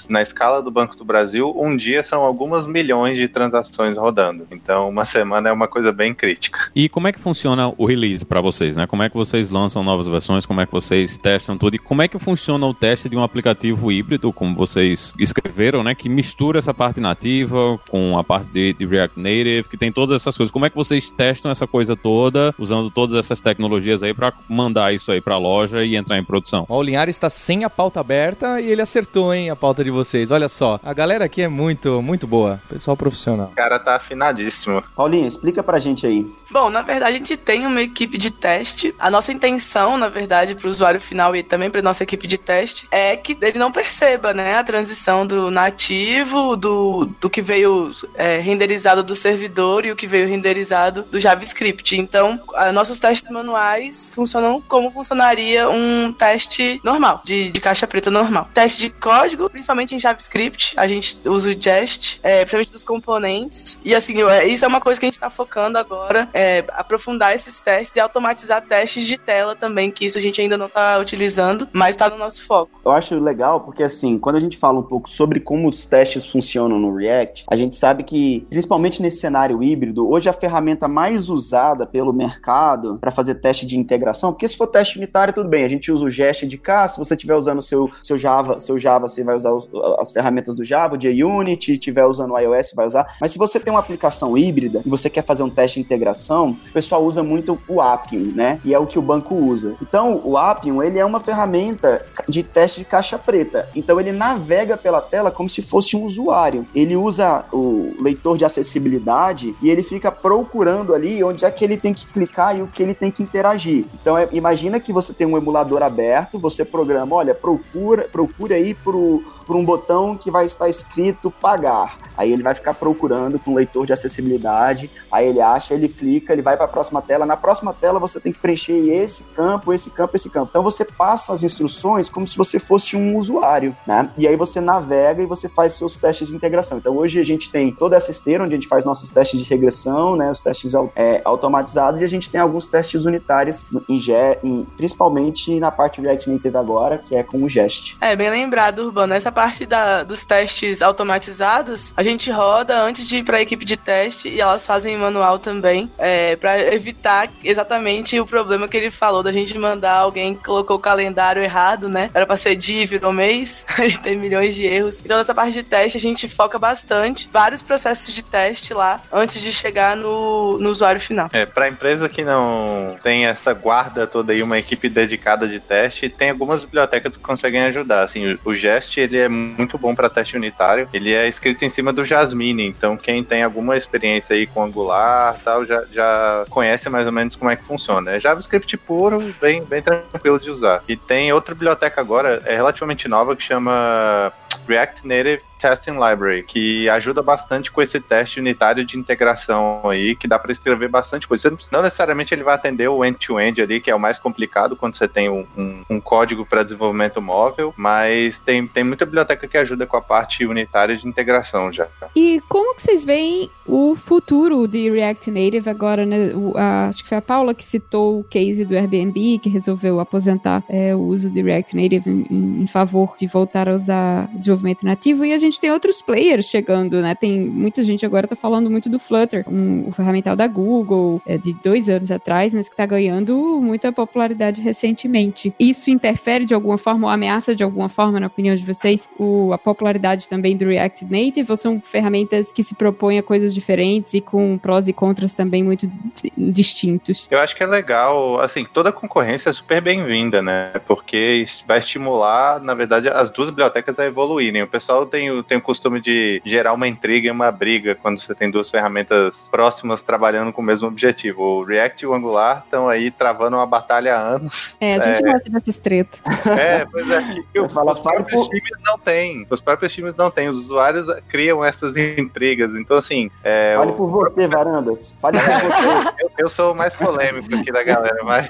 na escala do Banco do Brasil, um dia são algumas milhões de transações rodando. Então, uma semana é uma coisa bem crítica. E como é que funciona o release para vocês, né? Como é que vocês lançam novas versões? Como é que vocês testam tudo? E como é que funciona o teste de um aplicativo híbrido, como vocês escreveram, né? Que mistura essa parte nativa com a parte de, de React Native, que tem todas essas coisas. Como é que vocês testam essa coisa toda, usando todas essas tecnologias aí para mandar isso aí para a loja e entrar em produção? O Linhares está sem a pauta aberta e ele acertou, hein, a pauta de vocês. Olha só, a galera aqui é muito, muito boa. Pessoal profissional. O cara tá afinadíssimo. Paulinho, explica pra gente aí. Bom, na verdade, a gente tem uma equipe de teste. A nossa intenção, na verdade, para o usuário final e também para nossa equipe de teste é que ele não perceba, né, a transição do nativo, do, do que veio é, renderizado do servidor e o que veio renderizado do JavaScript. Então, nossos testes manuais funcionam como funcionaria um teste normal, de, de caixa preta normal. Teste de código, principalmente em JavaScript, a gente usa o Jest, é, principalmente dos componentes. E assim, isso é uma coisa que a gente está focando agora, é, aprofundar esses testes e automatizar testes de tela também, que isso a gente ainda não está utilizando, mas está no nosso foco. Eu acho legal porque assim, quando a gente fala um pouco sobre como os testes funcionam no React, a gente sabe que, principalmente nesse cenário híbrido, hoje a ferramenta mais usada pelo mercado para fazer teste de integração, porque se for teste unitário, tudo bem, a gente usa o Jest de cá, se você estiver usando seu, seu Java, seu Java, você vai usar os, as ferramentas do Java, o JUnit, estiver usando o iOS, vai usar. Mas se você tem uma aplicação híbrida e você quer fazer um teste de integração, o pessoal usa muito o Appium, né? E é o que o banco usa. Então, o Appium, ele é uma ferramenta de teste de caixa preta. Então, ele navega pela tela como se fosse um usuário. Ele usa o leitor de acessibilidade e ele fica procurando ali onde é que ele tem que clicar e o que ele tem que interagir. Então, é, imagina que você tem um emulador aberto, você programa, olha, procura, procura aí pro por um botão que vai estar escrito pagar. Aí ele vai ficar procurando com o leitor de acessibilidade, aí ele acha, ele clica, ele vai para a próxima tela. Na próxima tela você tem que preencher esse campo, esse campo, esse campo. Então você passa as instruções como se você fosse um usuário, né? E aí você navega e você faz seus testes de integração. Então hoje a gente tem toda essa esteira onde a gente faz nossos testes de regressão, né? Os testes é, automatizados e a gente tem alguns testes unitários, em, em, principalmente na parte React Native agora, que é com o Jest. É, bem lembrado, Urbano. Essa parte da, dos testes automatizados, a gente roda antes de ir para a equipe de teste e elas fazem manual também, é, para evitar exatamente o problema que ele falou da gente mandar alguém que colocou o calendário errado, né? Era para ser dia, virou mês, [laughs] e tem milhões de erros. Então, nessa parte de teste, a gente foca bastante, vários processos de teste lá, antes de chegar no, no usuário final. É, para empresa que não tem essa guarda toda aí, uma equipe dedicada de teste, tem algumas bibliotecas que conseguem ajudar. Assim, o Jest, ele é é muito bom para teste unitário. Ele é escrito em cima do Jasmine, então quem tem alguma experiência aí com Angular tal, já, já conhece mais ou menos como é que funciona. É JavaScript puro, bem, bem tranquilo de usar. E tem outra biblioteca agora, é relativamente nova, que chama React Native Testing Library, que ajuda bastante com esse teste unitário de integração aí, que dá para escrever bastante coisa. Não necessariamente ele vai atender o end-to-end -end ali, que é o mais complicado quando você tem um, um, um código para desenvolvimento móvel, mas tem, tem muita biblioteca que ajuda com a parte unitária de integração já. E como que vocês veem o futuro de React Native agora, né? O, a, acho que foi a Paula que citou o case do Airbnb, que resolveu aposentar é, o uso de React Native em, em favor de voltar a usar desenvolvimento nativo, e a gente gente tem outros players chegando, né? Tem muita gente agora tá falando muito do Flutter, um, ferramental da Google, é, de dois anos atrás, mas que tá ganhando muita popularidade recentemente. Isso interfere de alguma forma ou ameaça de alguma forma, na opinião de vocês, o, a popularidade também do React Native? Ou são ferramentas que se propõem a coisas diferentes e com prós e contras também muito distintos? Eu acho que é legal, assim, toda concorrência é super bem-vinda, né? Porque vai estimular, na verdade, as duas bibliotecas a evoluírem. O pessoal tem o tem o costume de gerar uma intriga e uma briga quando você tem duas ferramentas próximas trabalhando com o mesmo objetivo. O React e o Angular estão aí travando uma batalha há anos. É, a gente é... gosta dessas tretas. É, pois é. Que, os próprios por... times não têm. Os próprios times não têm. Os usuários criam essas intrigas. Então, assim. É, Fale o... por você, Varandas. Fale por você. [laughs] eu, eu, sou o mais polêmico aqui da galera, mas,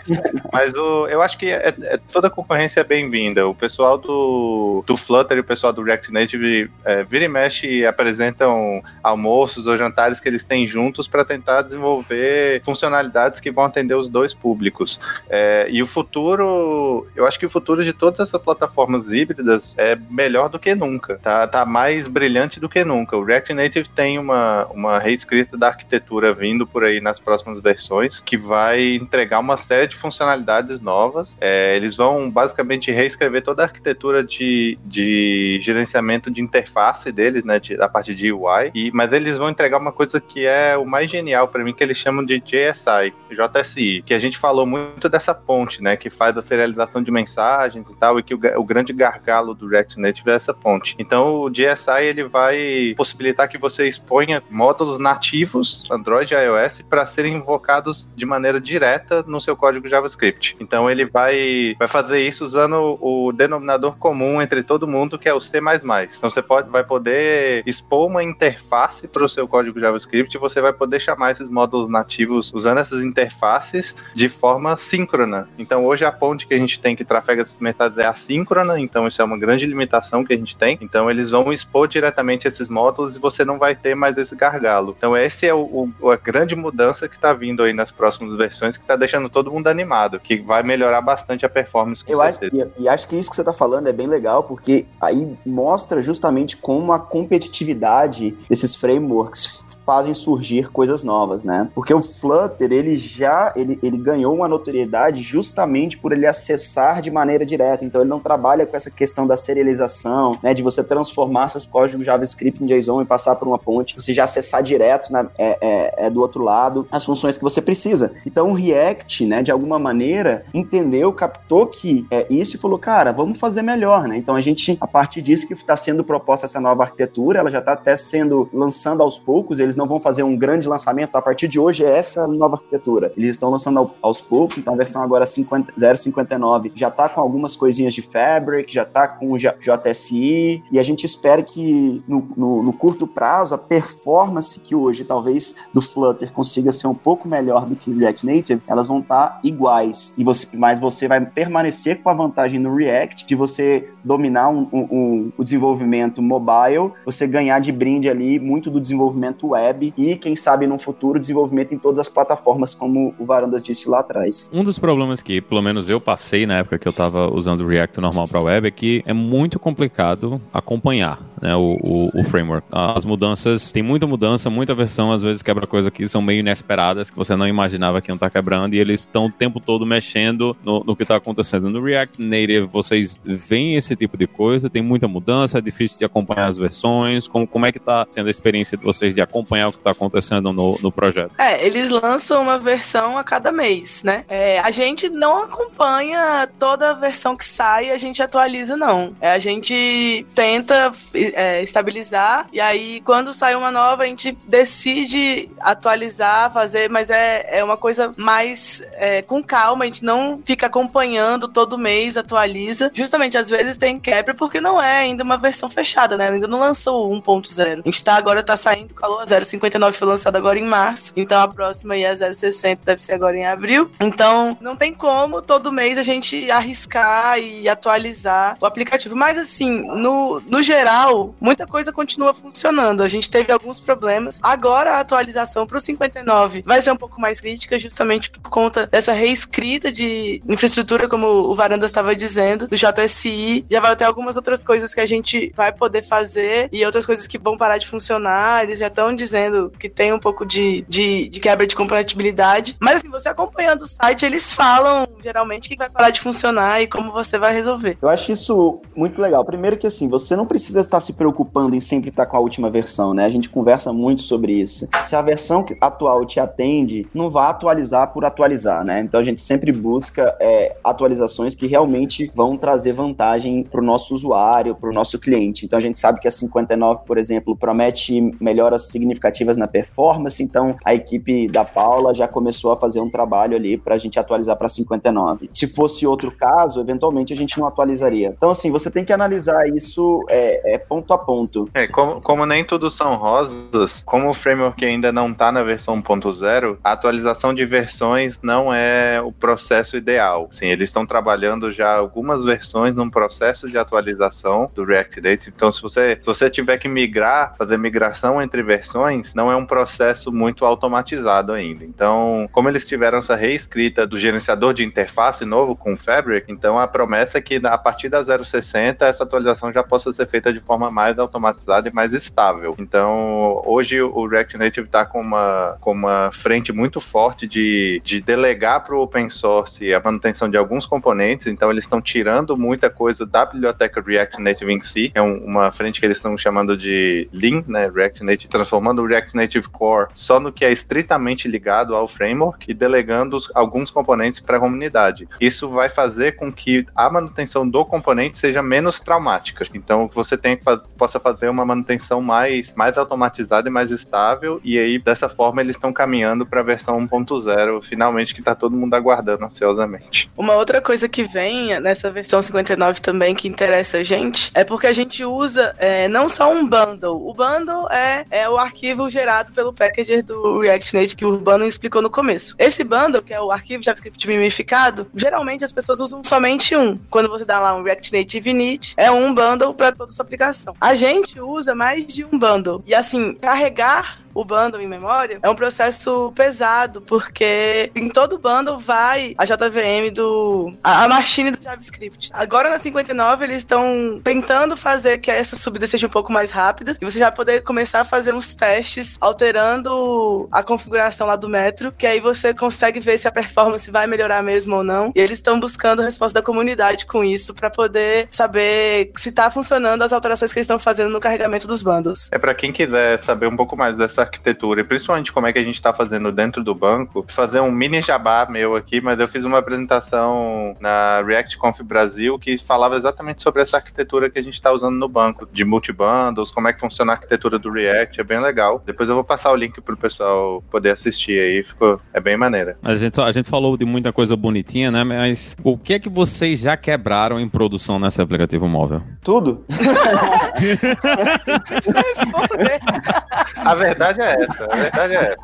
mas o, eu acho que é, é, toda concorrência é bem-vinda. O pessoal do, do Flutter e o pessoal do React Native é, vira e mexe apresentam almoços ou jantares que eles têm juntos para tentar desenvolver funcionalidades que vão atender os dois públicos. É, e o futuro, eu acho que o futuro de todas essas plataformas híbridas é melhor do que nunca, tá, tá mais brilhante do que nunca. O React Native tem uma, uma reescrita da arquitetura vindo por aí nas próximas versões que vai entregar uma série de funcionalidades novas. É, eles vão basicamente reescrever toda a arquitetura de, de gerenciamento de interface interface deles, né, de, da parte de UI, e, mas eles vão entregar uma coisa que é o mais genial para mim, que eles chamam de JSI, JSI, que a gente falou muito dessa ponte, né, que faz a serialização de mensagens e tal, e que o, o grande gargalo do React Native é essa ponte. Então o JSI ele vai possibilitar que você exponha módulos nativos Android e iOS para serem invocados de maneira direta no seu código JavaScript. Então ele vai, vai fazer isso usando o denominador comum entre todo mundo, que é o C++. Então você pode vai poder expor uma interface para o seu código JavaScript e você vai poder chamar esses módulos nativos usando essas interfaces de forma síncrona. Então hoje a ponte que a gente tem que trafega esses mensagens é assíncrona, então isso é uma grande limitação que a gente tem. Então eles vão expor diretamente esses módulos e você não vai ter mais esse gargalo. Então esse é o, o a grande mudança que está vindo aí nas próximas versões que está deixando todo mundo animado, que vai melhorar bastante a performance. Eu acho, e, e acho que isso que você está falando é bem legal porque aí mostra justamente como a competitividade desses frameworks fazem surgir coisas novas, né? Porque o Flutter, ele já ele, ele ganhou uma notoriedade justamente por ele acessar de maneira direta. Então ele não trabalha com essa questão da serialização, né, de você transformar seus códigos JavaScript em JSON e passar por uma ponte, você já acessar direto na, é, é, é do outro lado as funções que você precisa. Então o React, né, de alguma maneira, entendeu, captou que é isso e falou, cara, vamos fazer melhor, né? Então a gente, a partir disso que está sendo proposta essa nova arquitetura, ela já está até sendo lançando aos poucos, eles não vão fazer um grande lançamento, a partir de hoje é essa nova arquitetura. Eles estão lançando ao, aos poucos, então a versão agora 50, 0.59 já está com algumas coisinhas de Fabric, já está com o JSI, e a gente espera que no, no, no curto prazo a performance que hoje talvez do Flutter consiga ser um pouco melhor do que o React Native, elas vão estar tá iguais. E você, mas você vai permanecer com a vantagem no React de você dominar um, um, um, o desenvolvimento mobile, você ganhar de brinde ali muito do desenvolvimento web e, quem sabe, no futuro, desenvolvimento em todas as plataformas, como o Varandas disse lá atrás. Um dos problemas que, pelo menos, eu passei na época que eu estava usando o React normal para web é que é muito complicado acompanhar né, o, o, o, framework. As mudanças, tem muita mudança, muita versão, às vezes quebra coisas que são meio inesperadas, que você não imaginava que estar tá quebrando, e eles estão o tempo todo mexendo no, no que está acontecendo. No React Native, vocês veem esse tipo de coisa, tem muita mudança, é difícil de acompanhar as versões, como, como é que está sendo a experiência de vocês de acompanhar o que está acontecendo no, no projeto? É, eles lançam uma versão a cada mês, né? É, a gente não acompanha toda a versão que sai, a gente atualiza, não. É, a gente tenta é, estabilizar. E aí, quando sai uma nova, a gente decide atualizar, fazer, mas é, é uma coisa mais é, com calma. A gente não fica acompanhando todo mês, atualiza. Justamente, às vezes tem quebra porque não é ainda uma versão fechada, né? Ainda não lançou 1.0. A gente tá agora, tá saindo, calor, a 0.59 foi lançado agora em março. Então a próxima aí é a 0.60, deve ser agora em abril. Então, não tem como todo mês a gente arriscar e atualizar o aplicativo. Mas assim, no, no geral, muita coisa continua funcionando. A gente teve alguns problemas. Agora a atualização para o 59 vai ser um pouco mais crítica, justamente por conta dessa reescrita de infraestrutura, como o Varanda estava dizendo, do JSI. Já vai ter algumas outras coisas que a gente vai poder fazer e outras coisas que vão parar de funcionar. Eles já estão dizendo que tem um pouco de, de, de quebra de compatibilidade. Mas assim, você acompanhando o site, eles falam geralmente que vai parar de funcionar e como você vai resolver. Eu acho isso muito legal. Primeiro que assim, você não precisa estar se preocupando em sempre estar com a última versão, né? A gente conversa muito sobre isso. Se a versão atual te atende, não vá atualizar por atualizar, né? Então a gente sempre busca é, atualizações que realmente vão trazer vantagem para o nosso usuário, para o nosso cliente. Então a gente sabe que a 59, por exemplo, promete melhoras significativas na performance, então a equipe da Paula já começou a fazer um trabalho ali para a gente atualizar para 59. Se fosse outro caso, eventualmente a gente não atualizaria. Então, assim, você tem que analisar isso é, é ponto a ponto. É, como, como nem tudo são rosas, como o framework ainda não está na versão 1.0, a atualização de versões não é o processo ideal. Sim, eles estão trabalhando já algumas versões num processo de atualização do React Native. Então, se você, se você tiver que migrar, fazer migração entre versões, não é um processo muito automatizado ainda. Então, como eles tiveram essa reescrita do gerenciador de interface novo com o Fabric, então a promessa é que a partir da 0.60 essa atualização já possa ser feita de forma mais automatizada e mais estável. Então, hoje o React Native está com uma, com uma frente muito forte de, de delegar para o open source a manutenção de alguns componentes. Então, eles estão tirando muita coisa da biblioteca React Native em si. É um, uma frente que eles estão chamando de Lean, né? React Native, transformando o React Native Core só no que é estritamente ligado ao framework e delegando alguns componentes para a comunidade. Isso vai fazer com que a manutenção do componente seja menos traumática. Então, você tem que possa fazer uma manutenção mais, mais automatizada e mais estável. E aí, dessa forma, eles estão caminhando para a versão 1.0, finalmente, que está todo mundo aguardando ansiosamente. Uma outra coisa que vem nessa versão 59 também que interessa a gente é porque a gente usa é, não só um bundle. O bundle é, é o arquivo gerado pelo packager do React Native que o Urbano explicou no começo. Esse bundle, que é o arquivo JavaScript mimificado, geralmente as pessoas usam somente um. Quando você dá lá um React Native init, é um bundle para toda a sua aplicação. A gente usa mais de um bundle. E assim, carregar o bundle em memória, é um processo pesado, porque em todo bundle vai a JVM do. a, a machine do JavaScript. Agora na 59 eles estão tentando fazer que essa subida seja um pouco mais rápida e você já poder começar a fazer uns testes alterando a configuração lá do metro, que aí você consegue ver se a performance vai melhorar mesmo ou não. E eles estão buscando a resposta da comunidade com isso para poder saber se tá funcionando as alterações que eles estão fazendo no carregamento dos bundles. É para quem quiser saber um pouco mais dessa arquitetura e principalmente como é que a gente está fazendo dentro do banco, fazer um mini jabá meu aqui, mas eu fiz uma apresentação na React Conf Brasil que falava exatamente sobre essa arquitetura que a gente está usando no banco, de multibundles, como é que funciona a arquitetura do React, é bem legal. Depois eu vou passar o link pro pessoal poder assistir aí, ficou, é bem maneira. A gente, a gente falou de muita coisa bonitinha, né? Mas o que é que vocês já quebraram em produção nesse aplicativo móvel? Tudo. [laughs] [laughs] a verdade é essa, a verdade é essa.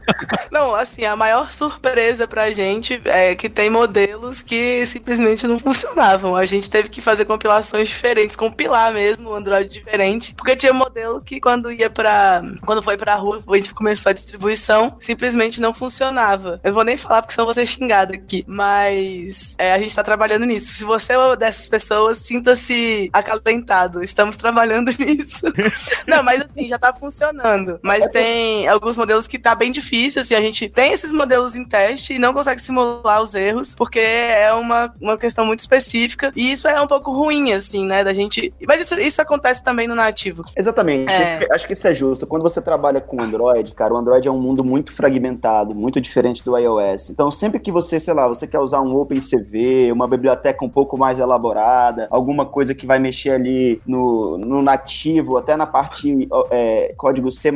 [laughs] Não, assim, a maior surpresa pra gente é que tem modelos que simplesmente não funcionavam. A gente teve que fazer compilações diferentes, compilar mesmo o Android diferente, porque tinha modelo que quando ia pra. quando foi pra rua, a gente começou a distribuição, simplesmente não funcionava. Eu vou nem falar porque senão vou ser xingado aqui, mas é, a gente tá trabalhando nisso. Se você é uma dessas pessoas, sinta-se acalentado. Estamos trabalhando [laughs] nisso. não, mas assim, já tá funcionando. Mas tem alguns modelos que tá bem difícil, assim, a gente tem esses modelos em teste e não consegue simular os erros, porque é uma, uma questão muito específica. E isso é um pouco ruim, assim, né? Da gente. Mas isso, isso acontece também no nativo. Exatamente. É. Acho que isso é justo. Quando você trabalha com Android, cara, o Android é um mundo muito fragmentado, muito diferente do iOS. Então, sempre que você, sei lá, você quer usar um OpenCV, uma biblioteca um pouco mais elaborada, alguma coisa que vai mexer ali no, no nativo, até na parte é, código C++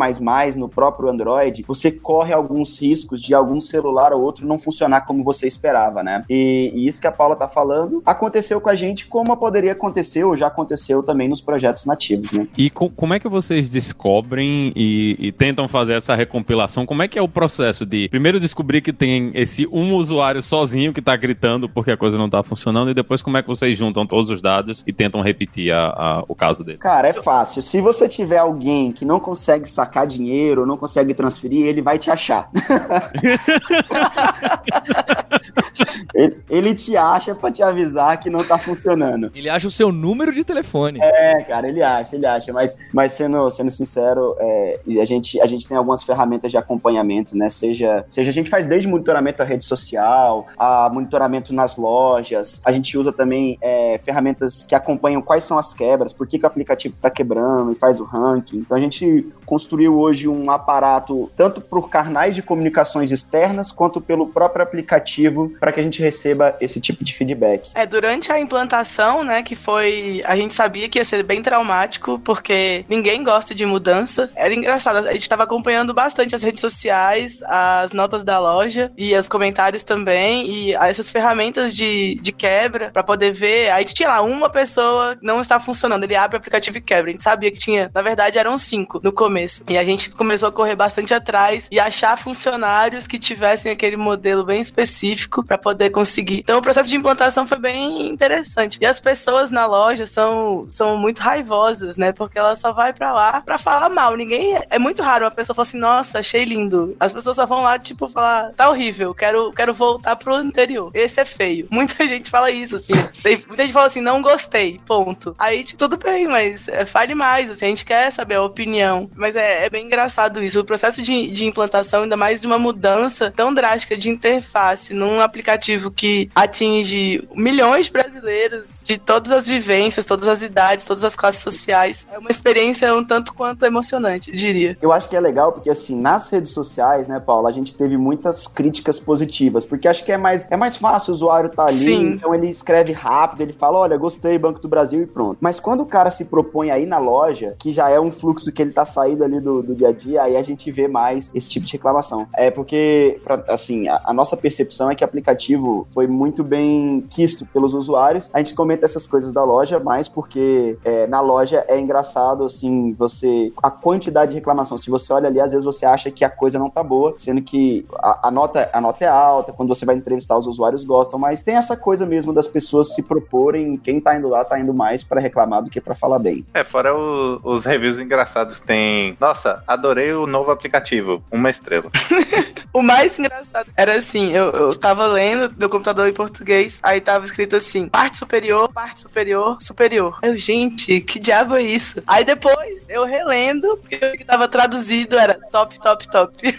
no próprio Android, você corre alguns riscos de algum celular ou outro não funcionar como você esperava, né? E, e isso que a Paula tá falando aconteceu com a gente como poderia acontecer ou já aconteceu também nos projetos nativos, né? E co como é que vocês descobrem e, e, tentam fazer essa recompilação? Como é que é o processo de primeiro descobrir que tem esse um usuário sozinho que tá gritando porque a coisa não tá funcionando e depois como é que vocês juntam todos os dados e tentam repetir a, a, o caso dele? Cara, é fácil. Se você tiver alguém que não consegue sacar dinheiro, não consegue transferir, ele vai te achar. [laughs] ele, ele, te acha pra te avisar que não tá funcionando. Ele acha o seu número de telefone. É, cara, ele acha, ele acha. Mas, mas sendo, sendo sincero, é, a, gente, a gente tem algumas ferramentas de acompanhamento, né? Seja, seja a gente faz desde monitoramento da rede social, a monitoramento nas lojas. A gente usa também é, ferramentas que acompanham quais são as quebras, por que, que o aplicativo tá quebrando e faz o ranking. Então a gente construiu hoje um aparato tanto por canais de comunicações externas quanto pelo próprio aplicativo para que a gente receba esse tipo de feedback. É, durante a implantação, né, que foi, a gente sabia que ia ser bem traumático, porque ninguém gosta de mudança. Era engraçado, a gente estava acompanhando bastante as redes sociais, as notas da loja e os comentários também, e essas ferramentas de, de quebra para poder ver. Aí tinha lá uma pessoa não está funcionando, ele abre o aplicativo e quebra. A gente sabia que tinha, na verdade, eram cinco no começo. E a gente começou a correr bastante atrás e achar funcionários que tivessem aquele modelo bem específico para poder conseguir. Então o processo de implantação foi bem interessante. E as pessoas na loja são, são muito raivosas, né? Porque ela só vai para lá para falar mal. Ninguém é muito raro uma pessoa falar assim: "Nossa, achei lindo". As pessoas só vão lá tipo falar: "Tá horrível, quero quero voltar pro anterior". Esse é feio. [laughs] Muita gente fala isso assim. Tem, muita gente fala assim: "Não gostei". Ponto. Aí tipo, tudo bem, mas é, fale mais, assim, a gente quer saber a opinião. Mas é, é bem engraçado isso. O processo de, de implantação, ainda mais de uma mudança tão drástica de interface num aplicativo que atinge milhões de brasileiros de todas as vivências, todas as idades, todas as classes sociais. É uma experiência um tanto quanto emocionante, eu diria. Eu acho que é legal porque, assim, nas redes sociais, né, Paula, a gente teve muitas críticas positivas, porque acho que é mais, é mais fácil o usuário tá ali, Sim. então ele escreve rápido, ele fala, olha, gostei, Banco do Brasil e pronto. Mas quando o cara se propõe aí na loja, que já é um fluxo que ele tá saindo ali do, do dia a dia, aí a gente vê mais esse tipo de reclamação. É porque, pra, assim, a, a, nossa percepção é que o aplicativo foi muito bem quisto pelos usuários. A gente comenta essas coisas da loja, mas porque é, na loja é engraçado, assim, você. A quantidade de reclamação. Se você olha ali, às vezes você acha que a coisa não tá boa, sendo que a, a nota, a nota é alta, quando você vai entrevistar, os usuários gostam, mas tem essa coisa mesmo das pessoas se proporem, quem tá indo lá tá indo mais para reclamar do que para falar bem. É, fora o, os reviews engraçados tem. Nossa, adorei o novo aplicativo. Uma estrela. [laughs] o mais engraçado era assim: eu, eu tava lendo meu computador em português, aí tava escrito assim: parte superior, parte superior, superior. Eu, gente, que diabo é isso? Aí depois eu relendo, o que tava traduzido era top, top, top. [laughs]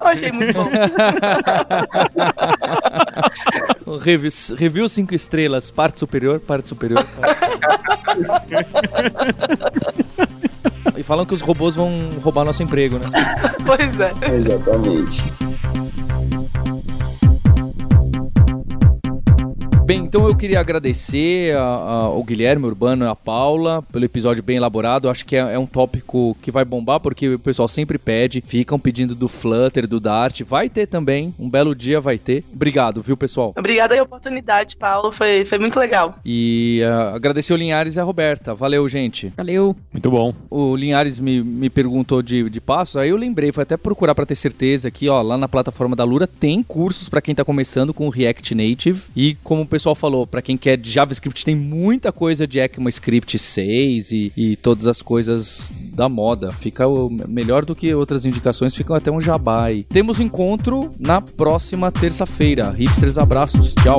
eu achei muito bom. [laughs] review, review cinco estrelas, parte superior, parte superior. Parte... e falam que os robôs vão roubar nosso emprego, né? [laughs] pois é. Exatamente. Bem, então eu queria agradecer a, a, ao Guilherme Urbano e a Paula pelo episódio bem elaborado. Acho que é, é, um tópico que vai bombar porque o pessoal sempre pede, ficam pedindo do Flutter, do Dart. Vai ter também, um belo dia vai ter. Obrigado, viu, pessoal? Obrigada a oportunidade, Paulo. Foi, foi muito legal. E uh, agradecer o Linhares e a Roberta. Valeu, gente. Valeu. Muito bom. O Linhares me, me perguntou de, de passos, aí eu lembrei, foi até procurar para ter certeza aqui, ó, lá na plataforma da Lura tem cursos para quem tá começando com React Native e como pessoal falou, para quem quer JavaScript, tem muita coisa de ECMAScript 6 e, e todas as coisas da moda. Fica o, melhor do que outras indicações, ficam até um jabá. Temos encontro na próxima terça-feira. Hipsters, abraços, tchau!